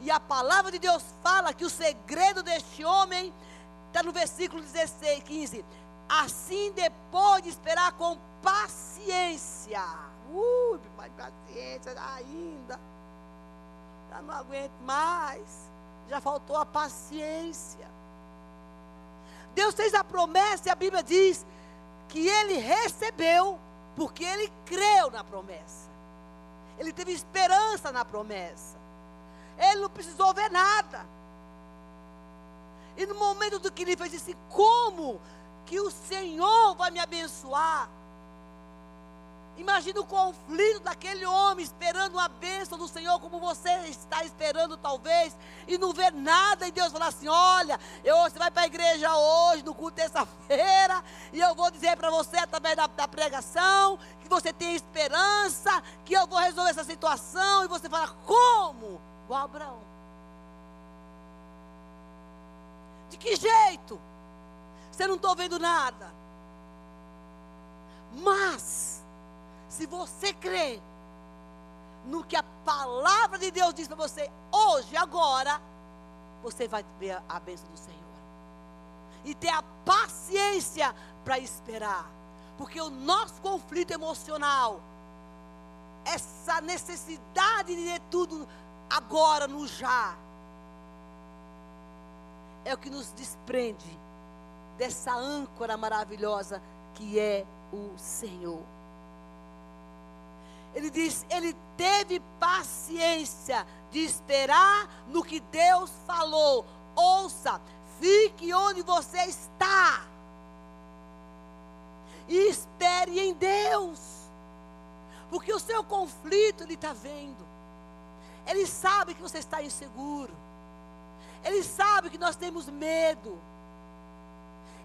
E a palavra de Deus fala que o segredo deste homem Está no versículo 16, 15. Assim, depois de esperar com paciência. Ui, mais paciência ainda. Já não aguento mais. Já faltou a paciência. Deus fez a promessa e a Bíblia diz que ele recebeu porque ele creu na promessa. Ele teve esperança na promessa. Ele não precisou ver nada. E no momento do que ele fez, disse: Como que o Senhor vai me abençoar? Imagina o conflito daquele homem esperando uma bênção do Senhor, como você está esperando, talvez, e não vê nada, e Deus fala assim: olha, eu, você vai para a igreja hoje, no culto terça-feira, e eu vou dizer para você, através da, da pregação, que você tem esperança, que eu vou resolver essa situação, e você fala: como? Igual Abraão. De que jeito? Você não está vendo nada. Mas, se você crê no que a palavra de Deus diz para você hoje, agora, você vai ver a bênção do Senhor. E ter a paciência para esperar. Porque o nosso conflito emocional, essa necessidade de ter tudo agora, no já, é o que nos desprende dessa âncora maravilhosa que é o Senhor. Ele diz: ele teve paciência de esperar no que Deus falou. Ouça, fique onde você está. E espere em Deus. Porque o seu conflito ele está vendo. Ele sabe que você está inseguro. Ele sabe que nós temos medo.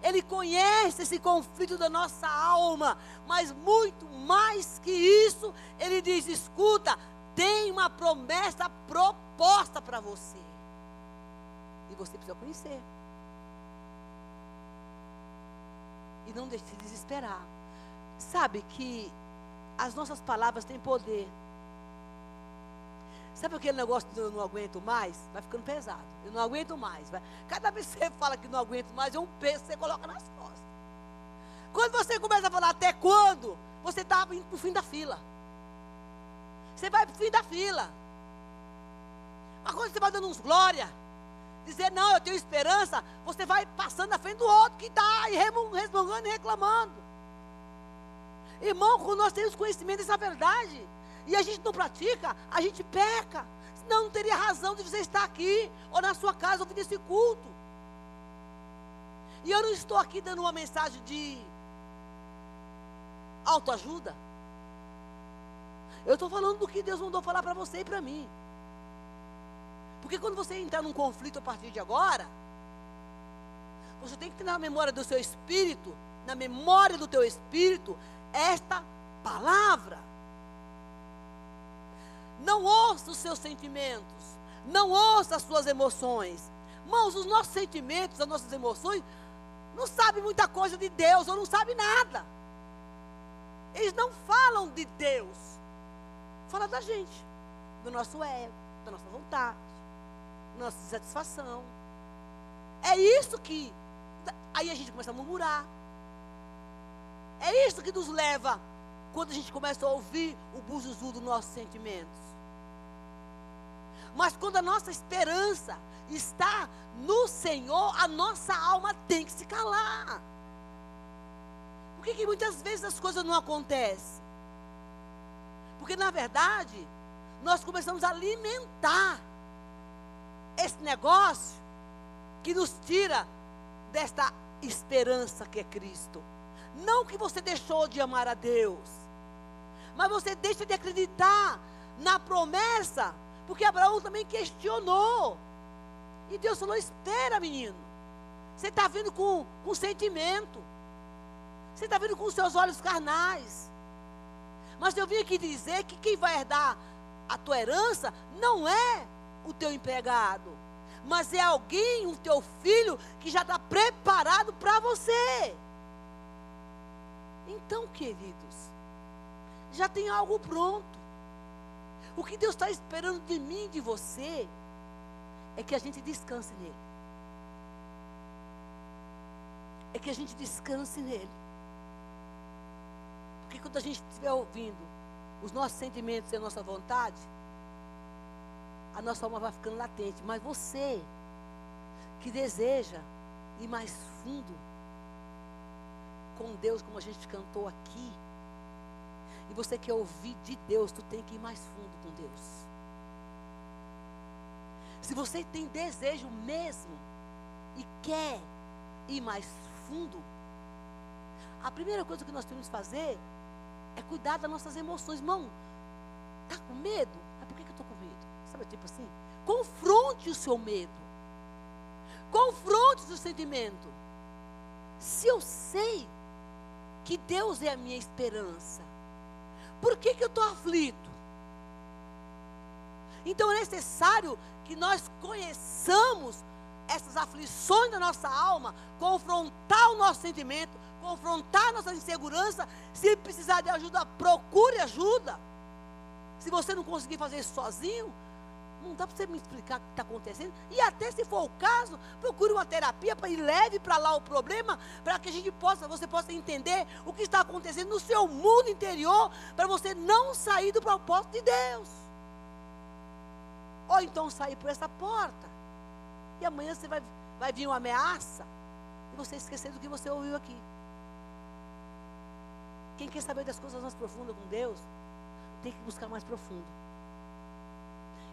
Ele conhece esse conflito da nossa alma, mas muito mais que isso, ele diz: escuta, tem uma promessa proposta para você. E você precisa conhecer. E não deixe de desesperar. Sabe que as nossas palavras têm poder. Sabe aquele negócio de eu não aguento mais? Vai ficando pesado. Eu não aguento mais. Vai. Cada vez que você fala que não aguento mais, é um peso que você coloca nas costas. Quando você começa a falar até quando, você está indo para o fim da fila. Você vai para o fim da fila. Mas quando você vai dando uns glória, dizer, não, eu tenho esperança, você vai passando na frente do outro que está resmungando e reclamando. Irmão, quando nós temos conhecimento dessa verdade, e a gente não pratica, a gente peca. Senão não teria razão de você estar aqui, ou na sua casa, ouvindo esse culto. E eu não estou aqui dando uma mensagem de autoajuda. Eu estou falando do que Deus mandou falar para você e para mim. Porque quando você entrar num conflito a partir de agora, você tem que ter na memória do seu espírito, na memória do teu espírito, esta palavra. Não ouça os seus sentimentos. Não ouça as suas emoções. Irmãos, os nossos sentimentos, as nossas emoções, não sabem muita coisa de Deus, ou não sabem nada. Eles não falam de Deus. Fala da gente, do nosso ego, da nossa vontade, da nossa satisfação. É isso que. Aí a gente começa a murmurar. É isso que nos leva, quando a gente começa a ouvir o buzuzu dos nossos sentimentos. Mas quando a nossa esperança está no Senhor, a nossa alma tem que se calar. Por que, que muitas vezes as coisas não acontecem? Porque na verdade, nós começamos a alimentar esse negócio que nos tira desta esperança que é Cristo. Não que você deixou de amar a Deus, mas você deixa de acreditar na promessa porque Abraão também questionou. E Deus falou: espera, menino. Você está vindo com, com sentimento. Você está vindo com os seus olhos carnais. Mas eu vim aqui dizer que quem vai herdar a tua herança não é o teu empregado, mas é alguém, o teu filho, que já está preparado para você. Então, queridos, já tem algo pronto. O que Deus está esperando de mim de você é que a gente descanse nele. É que a gente descanse nele. Porque quando a gente estiver ouvindo os nossos sentimentos e a nossa vontade, a nossa alma vai ficando latente. Mas você que deseja ir mais fundo com Deus, como a gente cantou aqui, e você quer ouvir de Deus, tu tem que ir mais fundo Deus. Se você tem desejo mesmo e quer ir mais fundo, a primeira coisa que nós temos que fazer é cuidar das nossas emoções. Irmão, está com medo? Mas por que, que eu estou com medo? Sabe, tipo assim? Confronte o seu medo. Confronte o seu sentimento. Se eu sei que Deus é a minha esperança, por que, que eu estou aflito? Então é necessário que nós conheçamos essas aflições da nossa alma, confrontar o nosso sentimento, confrontar nossa insegurança. Se precisar de ajuda, procure ajuda. Se você não conseguir fazer isso sozinho, não dá para você me explicar o que está acontecendo. E até se for o caso, procure uma terapia para ir leve para lá o problema, para que a gente possa, você possa entender o que está acontecendo no seu mundo interior, para você não sair do propósito de Deus. Ou então sair por essa porta. E amanhã você vai, vai vir uma ameaça e você esquecer do que você ouviu aqui. Quem quer saber das coisas mais profundas com Deus, tem que buscar mais profundo.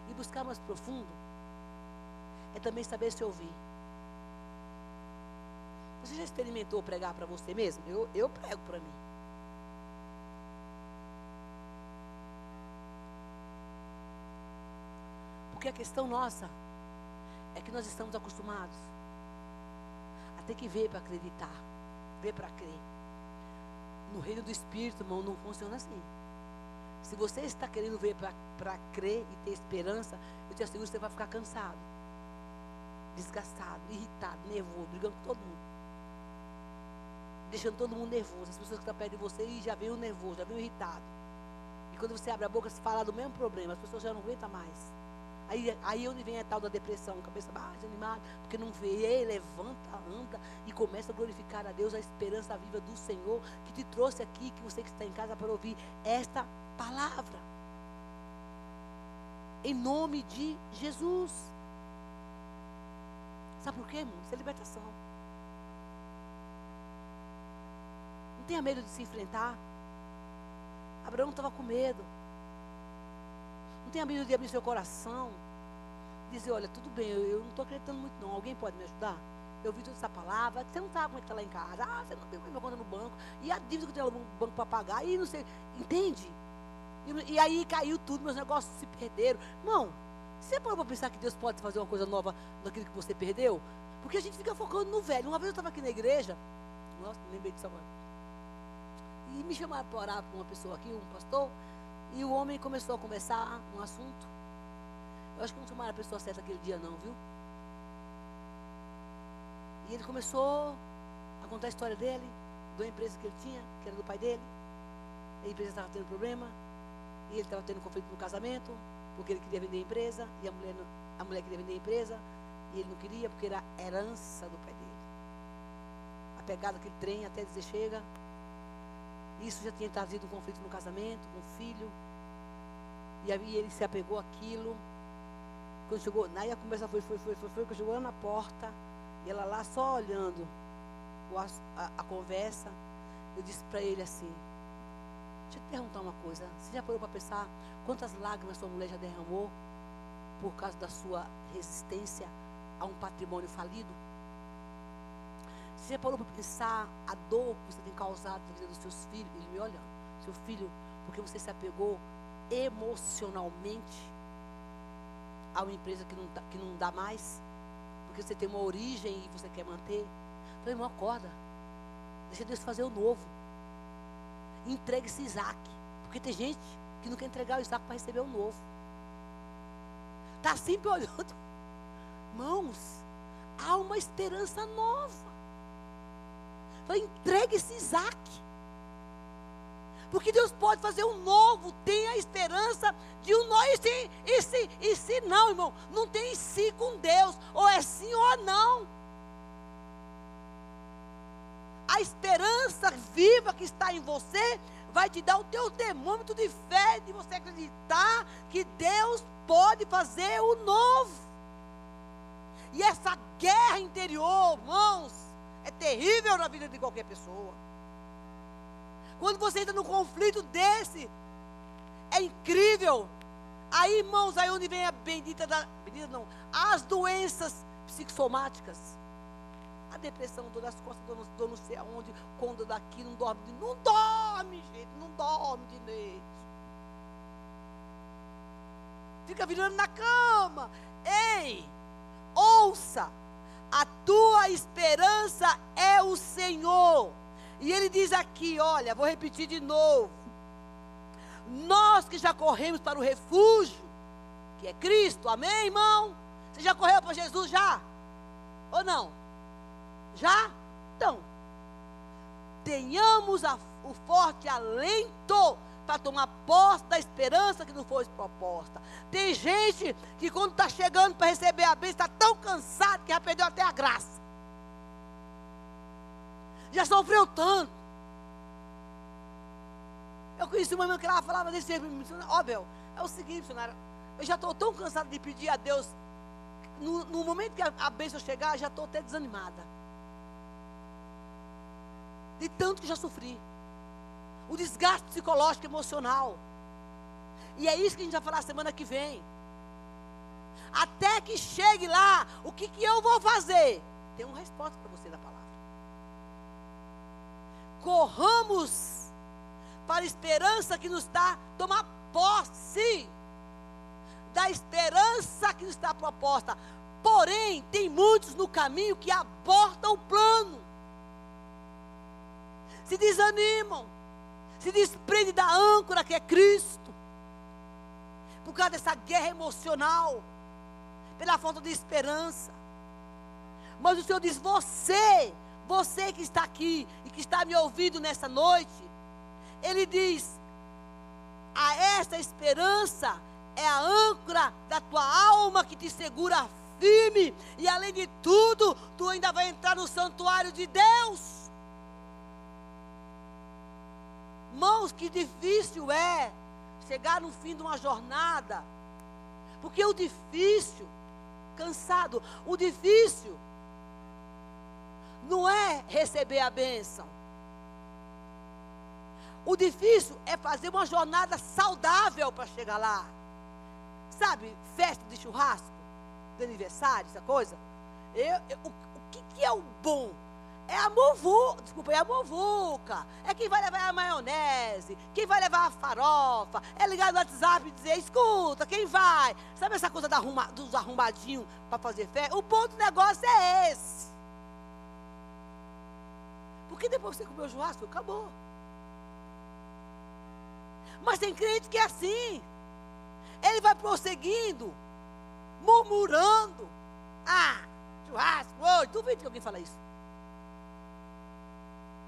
E buscar mais profundo é também saber se ouvir. Você já experimentou pregar para você mesmo? Eu, eu prego para mim. Porque a questão nossa é que nós estamos acostumados a ter que ver para acreditar, ver para crer. No reino do Espírito, irmão, não funciona assim. Se você está querendo ver para crer e ter esperança, eu te asseguro que você vai ficar cansado, desgastado, irritado, nervoso, brigando com todo mundo. Deixando todo mundo nervoso. As pessoas que estão perto de você e já veio nervoso, já veio irritado. E quando você abre a boca, se fala do mesmo problema, as pessoas já não aguentam mais. Aí, aí onde vem a tal da depressão, cabeça baixa, animada, porque não vê, levanta, anda e começa a glorificar a Deus, a esperança viva do Senhor que te trouxe aqui, que você que está em casa para ouvir esta palavra. Em nome de Jesus. Sabe por quê, irmão? Isso é libertação. Não tenha medo de se enfrentar. Abraão estava com medo. Não tenha medo de abrir seu coração. Dizer, olha, tudo bem, eu, eu não estou acreditando muito não. Alguém pode me ajudar? Eu vi toda essa palavra, você não sabe como é que está lá em casa. Ah, você não tem minha conta no banco. E a dívida que eu tenho no banco para pagar. E não sei. Entende? E, e, aí caiu tudo, meus negócios se perderam. Irmão, você para pensar que Deus pode fazer uma coisa nova naquilo que você perdeu? Porque a gente fica focando no velho. Uma vez eu estava aqui na igreja, nossa, lembrei disso agora. E me chamaram para orar para uma pessoa aqui, um pastor, e o homem começou a conversar um assunto. Eu acho que não chamaram a pessoa certa aquele dia, não, viu? E ele começou a contar a história dele, da empresa que ele tinha, que era do pai dele. A empresa estava tendo problema. E ele estava tendo conflito no casamento, porque ele queria vender a empresa, e a mulher, a mulher queria vender a empresa, e ele não queria, porque era herança do pai dele. A pegada aquele trem até dizer chega. Isso já tinha trazido um conflito no casamento, com o filho. E aí ele se apegou àquilo. Quando chegou, aí a conversa foi, foi, foi, foi, foi, quando chegou lá na porta, e ela lá só olhando a, a, a conversa, eu disse para ele assim, Deixa eu te perguntar uma coisa. Você já parou para pensar quantas lágrimas sua mulher já derramou por causa da sua resistência a um patrimônio falido? Você já parou para pensar a dor que você tem causado na vida dos seus filhos? Ele me olhando. Seu filho, porque você se apegou emocionalmente a uma empresa que não, dá, que não dá mais? Porque você tem uma origem e você quer manter? Eu falei, irmão, acorda. Deixa Deus fazer o novo entregue esse Isaac. Porque tem gente que não quer entregar o Isaac para receber o novo. Está sempre (laughs) olhando. Mãos, há uma esperança nova. Então, entregue esse Isaac. Porque Deus pode fazer um novo, tem a esperança de um novo. E se, e se, e se não, irmão, não tem si com Deus, ou é sim ou não a esperança viva que está em você vai te dar o teu termômetro de fé, de você acreditar que Deus pode fazer o novo. E essa guerra interior, irmãos, é terrível na vida de qualquer pessoa. Quando você entra num conflito desse, é incrível. Aí, irmãos, aí onde vem a bendita da. Bendita não, as doenças psicossomáticas a depressão, dor das costas, dor, dor não sei aonde, quando daqui não dorme, não dorme, gente, não dorme de noite. Fica virando na cama. Ei, ouça, a tua esperança é o Senhor. E ele diz aqui, olha, vou repetir de novo. Nós que já corremos para o refúgio, que é Cristo, amém, irmão? Você já correu para Jesus já? Ou não? Já? Então, tenhamos a, o forte alento para tomar posse da esperança que não foi proposta. Tem gente que quando está chegando para receber a bênção, está tão cansado que já perdeu até a graça. Já sofreu tanto. Eu conheci uma irmã que ela falava desse jeito, ó, Bel, é o seguinte, missionária, eu já estou tão cansado de pedir a Deus, no, no momento que a, a bênção chegar, já estou até desanimada. De tanto que já sofri. O desgaste psicológico e emocional. E é isso que a gente vai falar semana que vem. Até que chegue lá, o que, que eu vou fazer? Tem uma resposta para você da palavra. Corramos para a esperança que nos dá tomar posse da esperança que nos está proposta. Porém, tem muitos no caminho que abortam o plano, se desanimam, se desprendem da âncora que é Cristo, por causa dessa guerra emocional, pela falta de esperança. Mas o Senhor diz: você, você que está aqui e que está me ouvindo nessa noite, ele diz: a esta esperança é a âncora da tua alma que te segura firme, e além de tudo, tu ainda vai entrar no santuário de Deus. Mãos, que difícil é chegar no fim de uma jornada, porque o difícil, cansado, o difícil não é receber a bênção. O difícil é fazer uma jornada saudável para chegar lá. Sabe, festa de churrasco, de aniversário, essa coisa. Eu, eu, o, o que, que é o bom? É a movuca, desculpa, é a movuca. É quem vai levar a maionese, quem vai levar a farofa. É ligar no WhatsApp e dizer, escuta, quem vai? Sabe essa coisa arruma, dos arrumadinhos para fazer festa? O ponto do negócio é esse. Porque depois você comeu o churrasco, acabou. Mas tem crente que é assim. Ele vai prosseguindo, murmurando. Ah, churrasco, hoje. Duvido que alguém fala isso.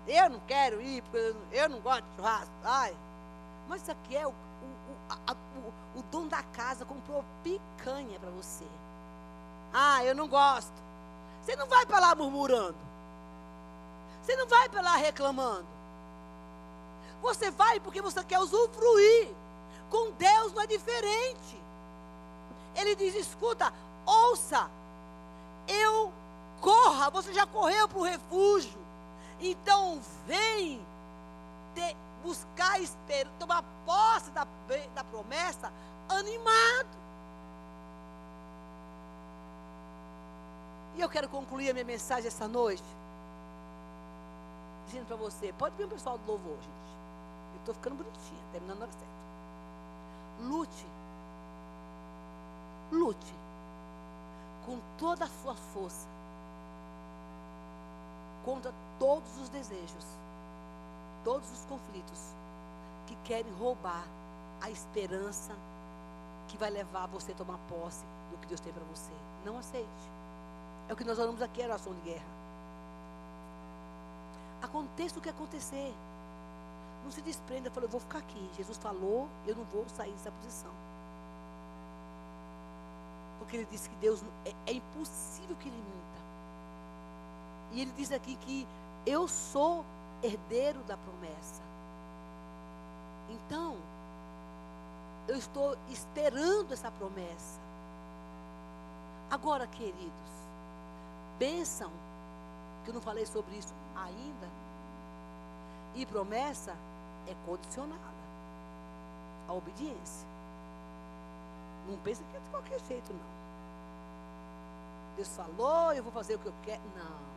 Eu não quero ir, porque eu não gosto de churrasco. Ai. Mas isso aqui é o, o, a, o, o dono da casa comprou picanha para você. Ah, eu não gosto. Você não vai para lá murmurando. Você não vai para lá reclamando. Você vai porque você quer usufruir. Com Deus não é diferente. Ele diz: escuta, ouça, eu corra. Você já correu para o refúgio. Então vem buscar, espera, tomar posse da, da promessa animado. E eu quero concluir a minha mensagem essa noite. Dizendo para você, pode vir o pessoal do louvor, gente. Estou ficando bonitinha, terminando na hora certa. Lute. Lute. Com toda a sua força. Contra todos os desejos. Todos os conflitos. Que querem roubar a esperança que vai levar você a tomar posse do que Deus tem para você. Não aceite. É o que nós oramos aqui, oração de guerra. Aconteça o que acontecer. Não se desprenda, falou, eu vou ficar aqui. Jesus falou, eu não vou sair dessa posição. Porque ele disse que Deus é, é impossível que ele minta. E ele diz aqui que eu sou herdeiro da promessa. Então, eu estou esperando essa promessa. Agora, queridos, bênção, que eu não falei sobre isso ainda, e promessa é condicionada à obediência. Não pensa que é de qualquer jeito, não. Deus falou, eu vou fazer o que eu quero. Não.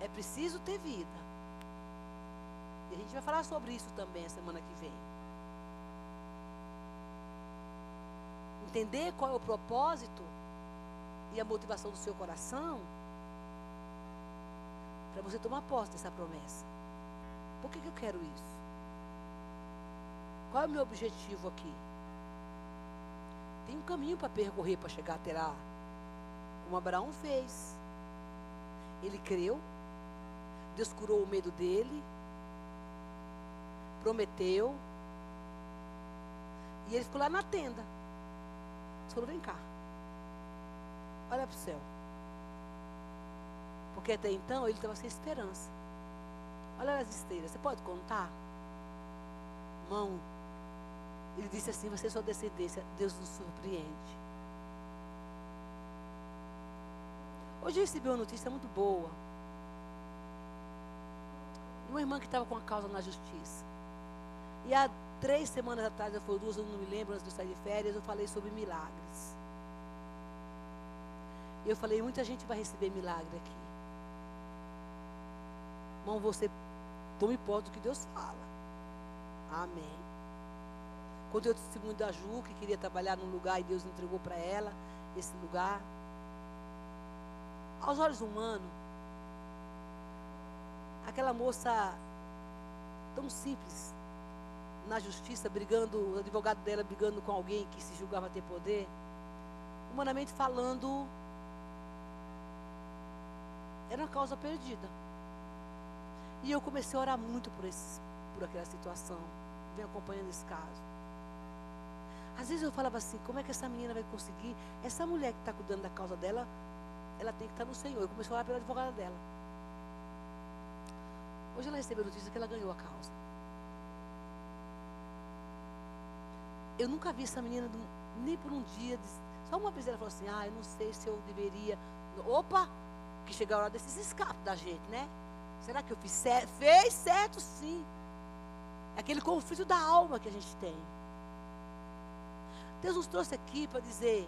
É preciso ter vida. A gente vai falar sobre isso também a semana que vem. Entender qual é o propósito e a motivação do seu coração para você tomar posse dessa promessa. Por que, que eu quero isso? Qual é o meu objetivo aqui? Tem um caminho para percorrer para chegar até lá. Como Abraão fez. Ele creu. Deus curou o medo dele. Prometeu. E ele ficou lá na tenda. Ele falou, vem cá. Olha para o céu. Porque até então ele estava sem esperança. Olha as estrelas. Você pode contar? Mão, ele disse assim: Você é sua descendência, Deus nos surpreende. Hoje eu recebi uma notícia muito boa. Uma irmã que estava com a causa na justiça. E há três semanas atrás, eu fui duas, eu não me lembro, antes de sair de férias, eu falei sobre milagres. Eu falei: muita gente vai receber milagre aqui. Irmão, você tome posse do que Deus fala. Amém. Quando eu testemunho da Ju, que queria trabalhar num lugar e Deus entregou para ela esse lugar. Aos olhos humanos, aquela moça tão simples, na justiça, brigando, o advogado dela brigando com alguém que se julgava ter poder, humanamente falando, era uma causa perdida. E eu comecei a orar muito por, esse, por aquela situação. Venho acompanhando esse caso. Às vezes eu falava assim, como é que essa menina vai conseguir? Essa mulher que está cuidando da causa dela, ela tem que estar no Senhor. Eu comecei a orar pela advogada dela. Hoje ela recebeu notícia que ela ganhou a causa. Eu nunca vi essa menina nem por um dia. Só uma vez ela falou assim, ah, eu não sei se eu deveria. Opa! Que chega a hora desses escapes da gente, né? Será que eu fiz certo? Fez certo sim. É aquele conflito da alma que a gente tem. Deus nos trouxe aqui para dizer: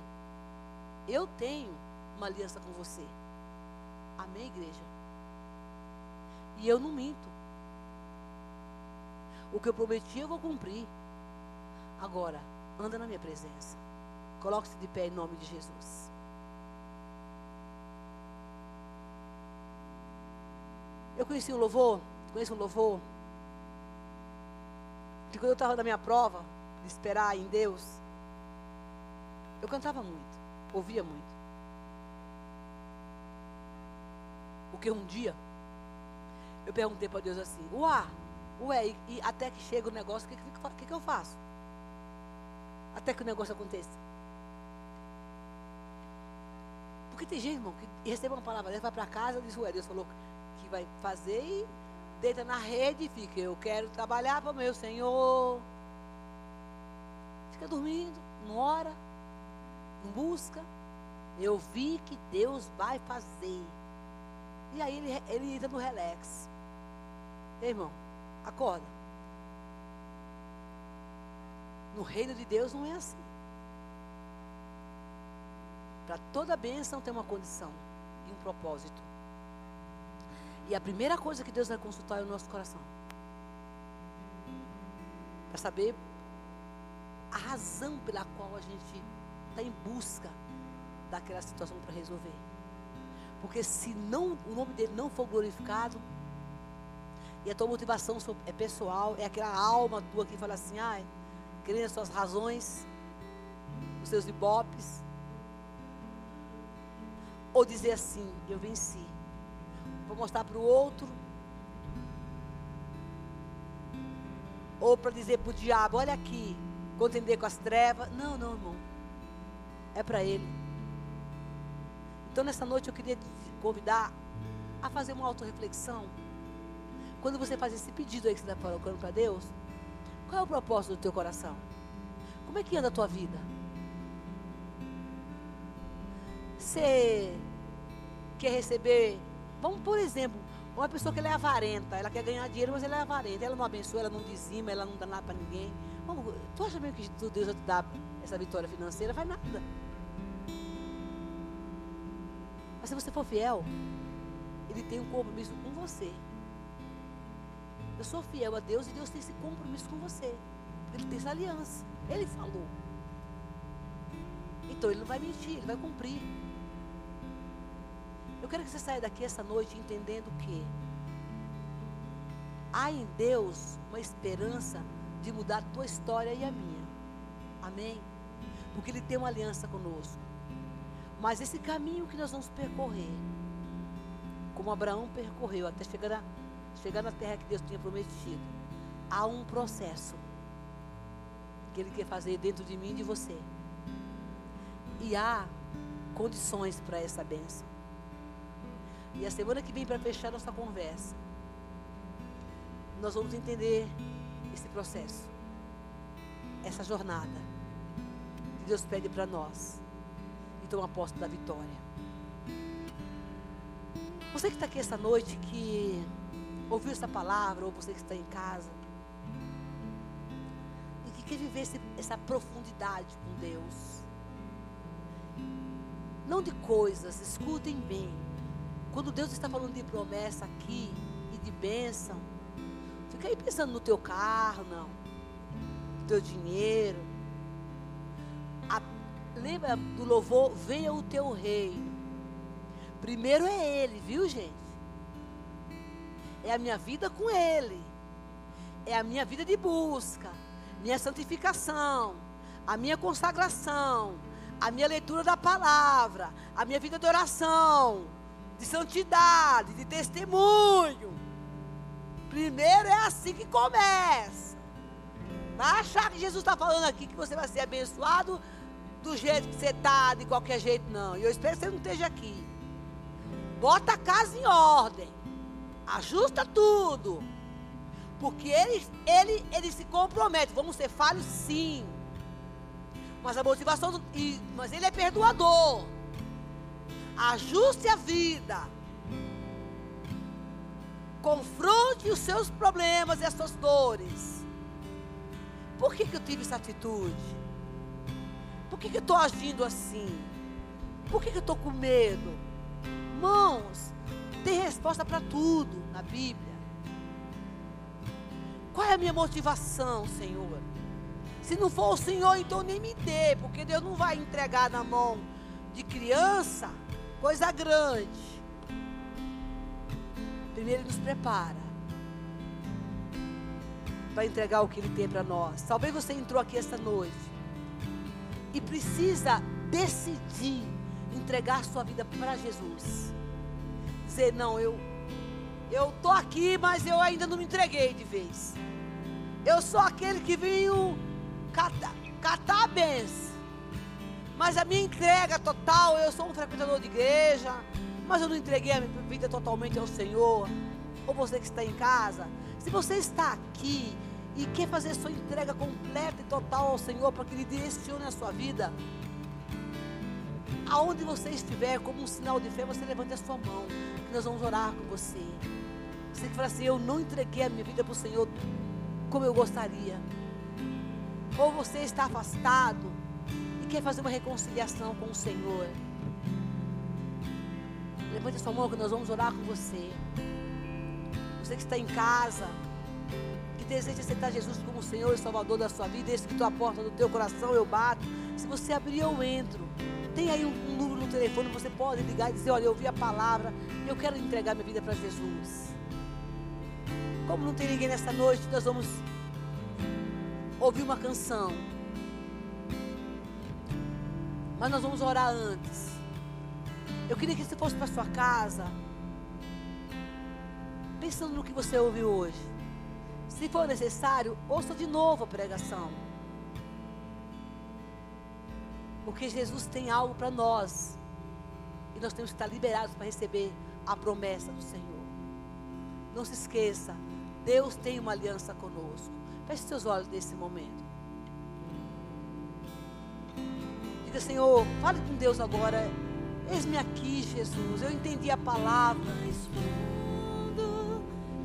Eu tenho uma aliança com você. Amém, igreja? E eu não minto. O que eu prometi eu vou cumprir. Agora, anda na minha presença. Coloque-se de pé em nome de Jesus. Eu conheci um louvor, conheço um louvor, que quando eu estava na minha prova, de esperar em Deus, eu cantava muito, ouvia muito. Porque um dia, eu perguntei para Deus assim, uá, ué, e, e, até que chega o negócio, o que, que, que, eu faço? Até que o negócio aconteça. Porque tem gente, irmão, que recebe uma palavra dessa, vai para casa, diz, ué, Deus falou que vai fazer e deita na rede e fica, eu quero trabalhar para o meu Senhor. Fica dormindo, não ora busca, eu vi que Deus vai fazer. E aí ele, ele entra no relax. Ei, irmão, acorda. No reino de Deus não é assim. Para toda bênção tem uma condição e um propósito. E a primeira coisa que Deus vai consultar é o nosso coração. Para saber a razão pela qual a gente está em busca daquela situação para resolver. Porque se não, o nome dele não for glorificado, e a tua motivação é pessoal, é aquela alma tua que fala assim, ai, querendo as suas razões, os seus ibopes. Ou dizer assim, eu venci. Vou mostrar para o outro. Ou para dizer para o diabo, olha aqui, contender com as trevas. Não, não, irmão é para Ele. Então, nessa noite, eu queria te convidar a fazer uma autorreflexão. Quando você faz esse pedido aí que você está colocando para Deus, qual é o propósito do teu coração? Como é que anda a tua vida? Você quer receber, vamos por exemplo, uma pessoa que ela é avarenta, ela quer ganhar dinheiro, mas ela é avarenta, ela não abençoa, ela não dizima, ela não dá nada para ninguém. Vamos, tu acha mesmo que Deus vai te dar essa vitória financeira? Vai nada. Mas se você for fiel, Ele tem um compromisso com você. Eu sou fiel a Deus e Deus tem esse compromisso com você. Ele tem essa aliança. Ele falou. Então ele não vai mentir, ele vai cumprir. Eu quero que você saia daqui essa noite entendendo que há em Deus uma esperança de mudar a tua história e a minha. Amém? Porque Ele tem uma aliança conosco. Mas esse caminho que nós vamos percorrer, como Abraão percorreu até chegar na, chegar na terra que Deus tinha prometido, há um processo que Ele quer fazer dentro de mim e de você. E há condições para essa bênção. E a semana que vem, para fechar nossa conversa, nós vamos entender esse processo, essa jornada que Deus pede para nós. Então, aposto da vitória. Você que está aqui essa noite, que ouviu essa palavra, ou você que está em casa, e que quer viver esse, essa profundidade com Deus, não de coisas, escutem bem. Quando Deus está falando de promessa aqui e de bênção, fica aí pensando no teu carro, não. No teu dinheiro. A, lembra do louvor? Venha o teu reino. Primeiro é Ele, viu, gente? É a minha vida com Ele. É a minha vida de busca. Minha santificação. A minha consagração. A minha leitura da palavra. A minha vida de oração de santidade, de testemunho. Primeiro é assim que começa. Vai achar que Jesus está falando aqui que você vai ser abençoado do jeito que você está, de qualquer jeito, não. E eu espero que você não esteja aqui. Bota a casa em ordem. Ajusta tudo. Porque ele, ele, ele se compromete. Vamos ser falhos, sim. Mas a motivação. Do, e, mas ele é perdoador. Ajuste a vida. Confronte os seus problemas e as suas dores. Por que, que eu tive essa atitude? Por que, que eu estou agindo assim? Por que, que eu estou com medo? Irmãos, tem resposta para tudo na Bíblia. Qual é a minha motivação, Senhor? Se não for o Senhor, então nem me dê, porque Deus não vai entregar na mão de criança coisa grande. Primeiro Ele nos prepara para entregar o que Ele tem para nós. Talvez você entrou aqui esta noite e precisa decidir entregar sua vida para Jesus. Dizer, não, eu eu tô aqui, mas eu ainda não me entreguei de vez. Eu sou aquele que veio catar, catar benção. Mas a minha entrega total, eu sou um frequentador de igreja, mas eu não entreguei a minha vida totalmente ao Senhor. Ou você que está em casa, se você está aqui e quer fazer sua entrega completa e total ao Senhor para que Ele direcione a sua vida, aonde você estiver, como um sinal de fé, você levante a sua mão, nós vamos orar com você. Você que fala assim, eu não entreguei a minha vida para o Senhor como eu gostaria. Ou você está afastado, quer fazer uma reconciliação com o Senhor, levante a sua mão que nós vamos orar com você. Você que está em casa, que deseja aceitar Jesus como Senhor e Salvador da sua vida, esse que porta do teu coração eu bato. Se você abrir, eu entro. Tem aí um, número no telefone, você pode ligar e dizer, olha, eu ouvi a palavra, eu quero entregar minha vida para Jesus. Como não tem ninguém nessa noite, nós vamos ouvir uma canção. Mas nós vamos orar antes. Eu queria que você fosse para sua casa, pensando no que você ouviu hoje. Se for necessário, ouça de novo a pregação. Porque Jesus tem algo para nós. E nós temos que estar liberados para receber a promessa do Senhor. Não se esqueça, Deus tem uma aliança conosco. Feche seus olhos nesse momento. Diga, Senhor, fale com Deus agora. Eis-me aqui, Jesus. Eu entendi a palavra.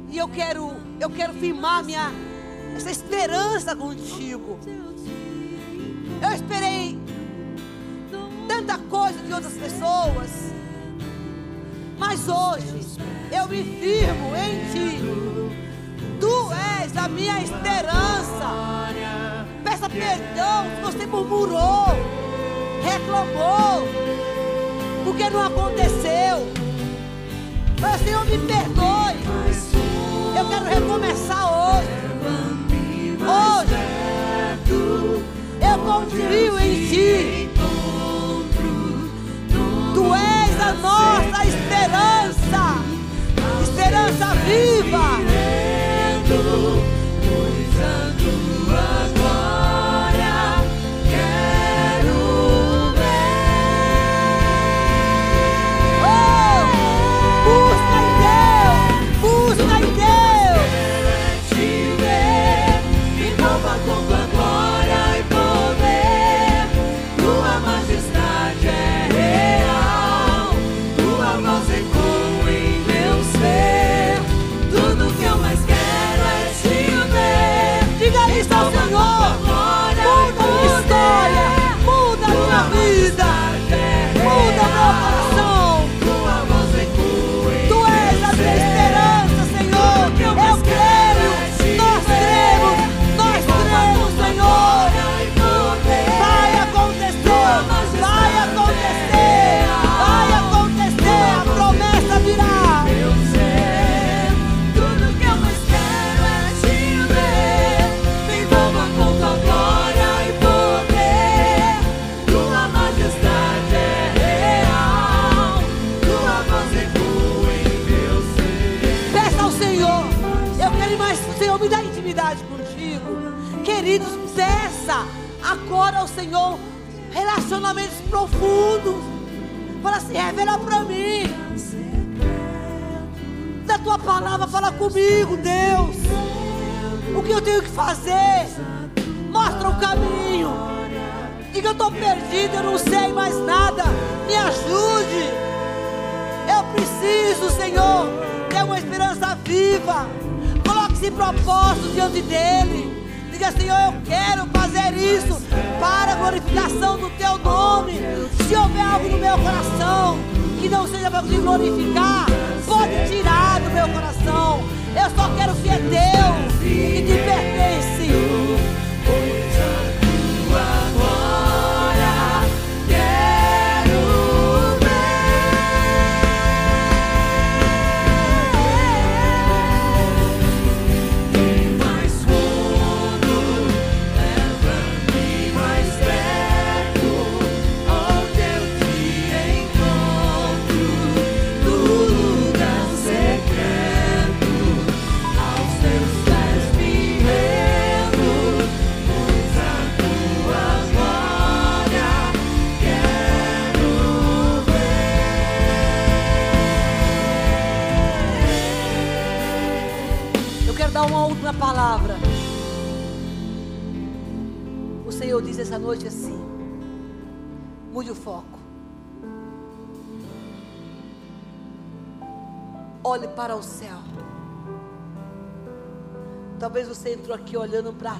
E eu quero, eu quero firmar minha essa esperança contigo. Eu esperei tanta coisa de outras pessoas. Mas hoje eu me firmo em ti. Tu és a minha esperança. Peça perdão se você murmurou, reclamou, porque não aconteceu. Mas Senhor, me perdoe. Eu quero recomeçar hoje. Hoje eu confio em Ti. Nossa esperança, esperança viva. Fala comigo, Deus. O que eu tenho que fazer? Mostra o caminho. Diga, eu estou perdido, eu não sei mais nada. Me ajude. Eu preciso, Senhor, ter uma esperança viva. Coloque esse propósito diante dele. Diga, Senhor, eu quero fazer isso para a glorificação do teu nome. Se houver algo no meu coração que não seja para te glorificar, pode tirar do meu coração. Eu só quero que é teu, que te pertence. Olhe para o céu. Talvez você entrou aqui olhando para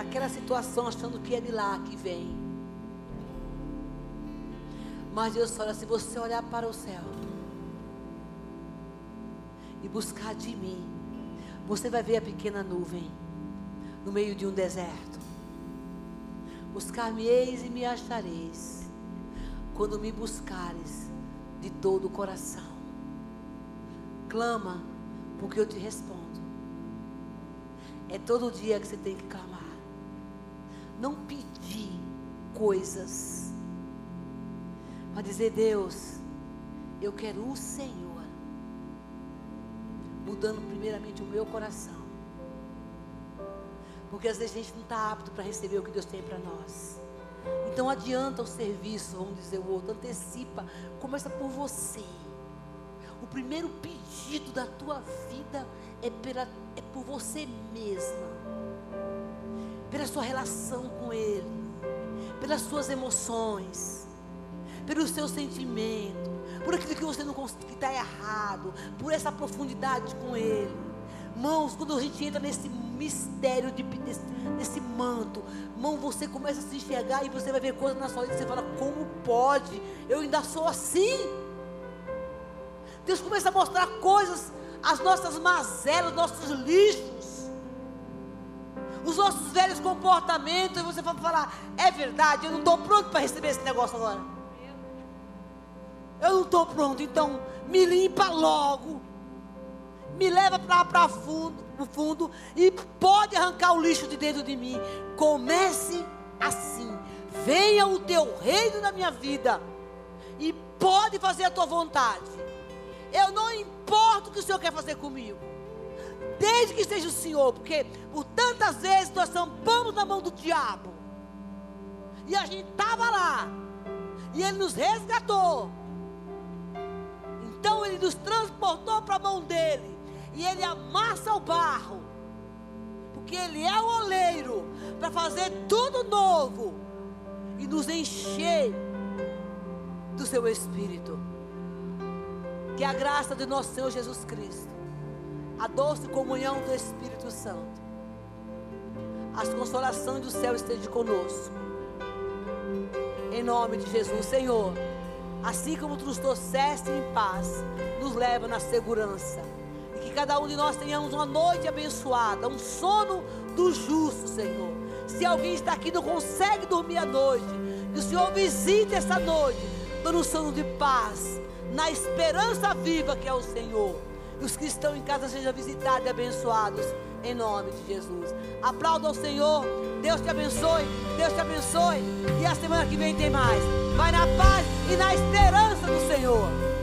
aquela situação, achando que é de lá que vem. Mas Deus fala: se você olhar para o céu e buscar de mim, você vai ver a pequena nuvem no meio de um deserto. Buscar-me-eis e me achareis, quando me buscares de todo o coração. Clama, porque eu te respondo. É todo dia que você tem que clamar. Não pedir coisas. Para dizer, Deus, eu quero o Senhor mudando primeiramente o meu coração. Porque às vezes a gente não está apto para receber o que Deus tem para nós. Então adianta o serviço, vamos dizer o outro, antecipa, começa por você. Primeiro pedido da tua vida é, pela, é por você mesma, pela sua relação com Ele, pelas suas emoções, pelo seu sentimento, por aquilo que você não consegue, que está errado, por essa profundidade com Ele. Mãos, quando a gente entra nesse mistério, de, desse manto, mão, você começa a se enxergar e você vai ver coisas na sua vida e você fala: como pode? Eu ainda sou assim. Deus começa a mostrar coisas, as nossas mazelas, os nossos lixos. os nossos velhos comportamentos, e você vai falar, é verdade, eu não estou pronto para receber esse negócio agora. Eu não estou pronto, então me limpa logo. Me leva para fundo, o fundo e pode arrancar o lixo de dentro de mim. Comece assim. Venha o teu reino na minha vida. E pode fazer a tua vontade. Eu não importo o que o Senhor quer fazer comigo. Desde que seja o Senhor, porque por tantas vezes nós tampamos na mão do diabo. E a gente estava lá. E ele nos resgatou. Então ele nos transportou para a mão dele. E ele amassa o barro. Porque ele é o oleiro para fazer tudo novo e nos encher do seu espírito. Que a graça de nosso Senhor Jesus Cristo, a doce comunhão do Espírito Santo, as consolações do céu estejam conosco. Em nome de Jesus, Senhor, assim como nos trouxeste em paz, nos leva na segurança. E que cada um de nós tenhamos uma noite abençoada, um sono do justo, Senhor. Se alguém está aqui e não consegue dormir à noite, que o Senhor visite essa noite, dando um sono de paz, na esperança viva que é o Senhor. E os que estão em casa sejam visitados e abençoados, em nome de Jesus. Aplauda ao Senhor, Deus te abençoe, Deus te abençoe. E a semana que vem tem mais. Vai na paz e na esperança do Senhor.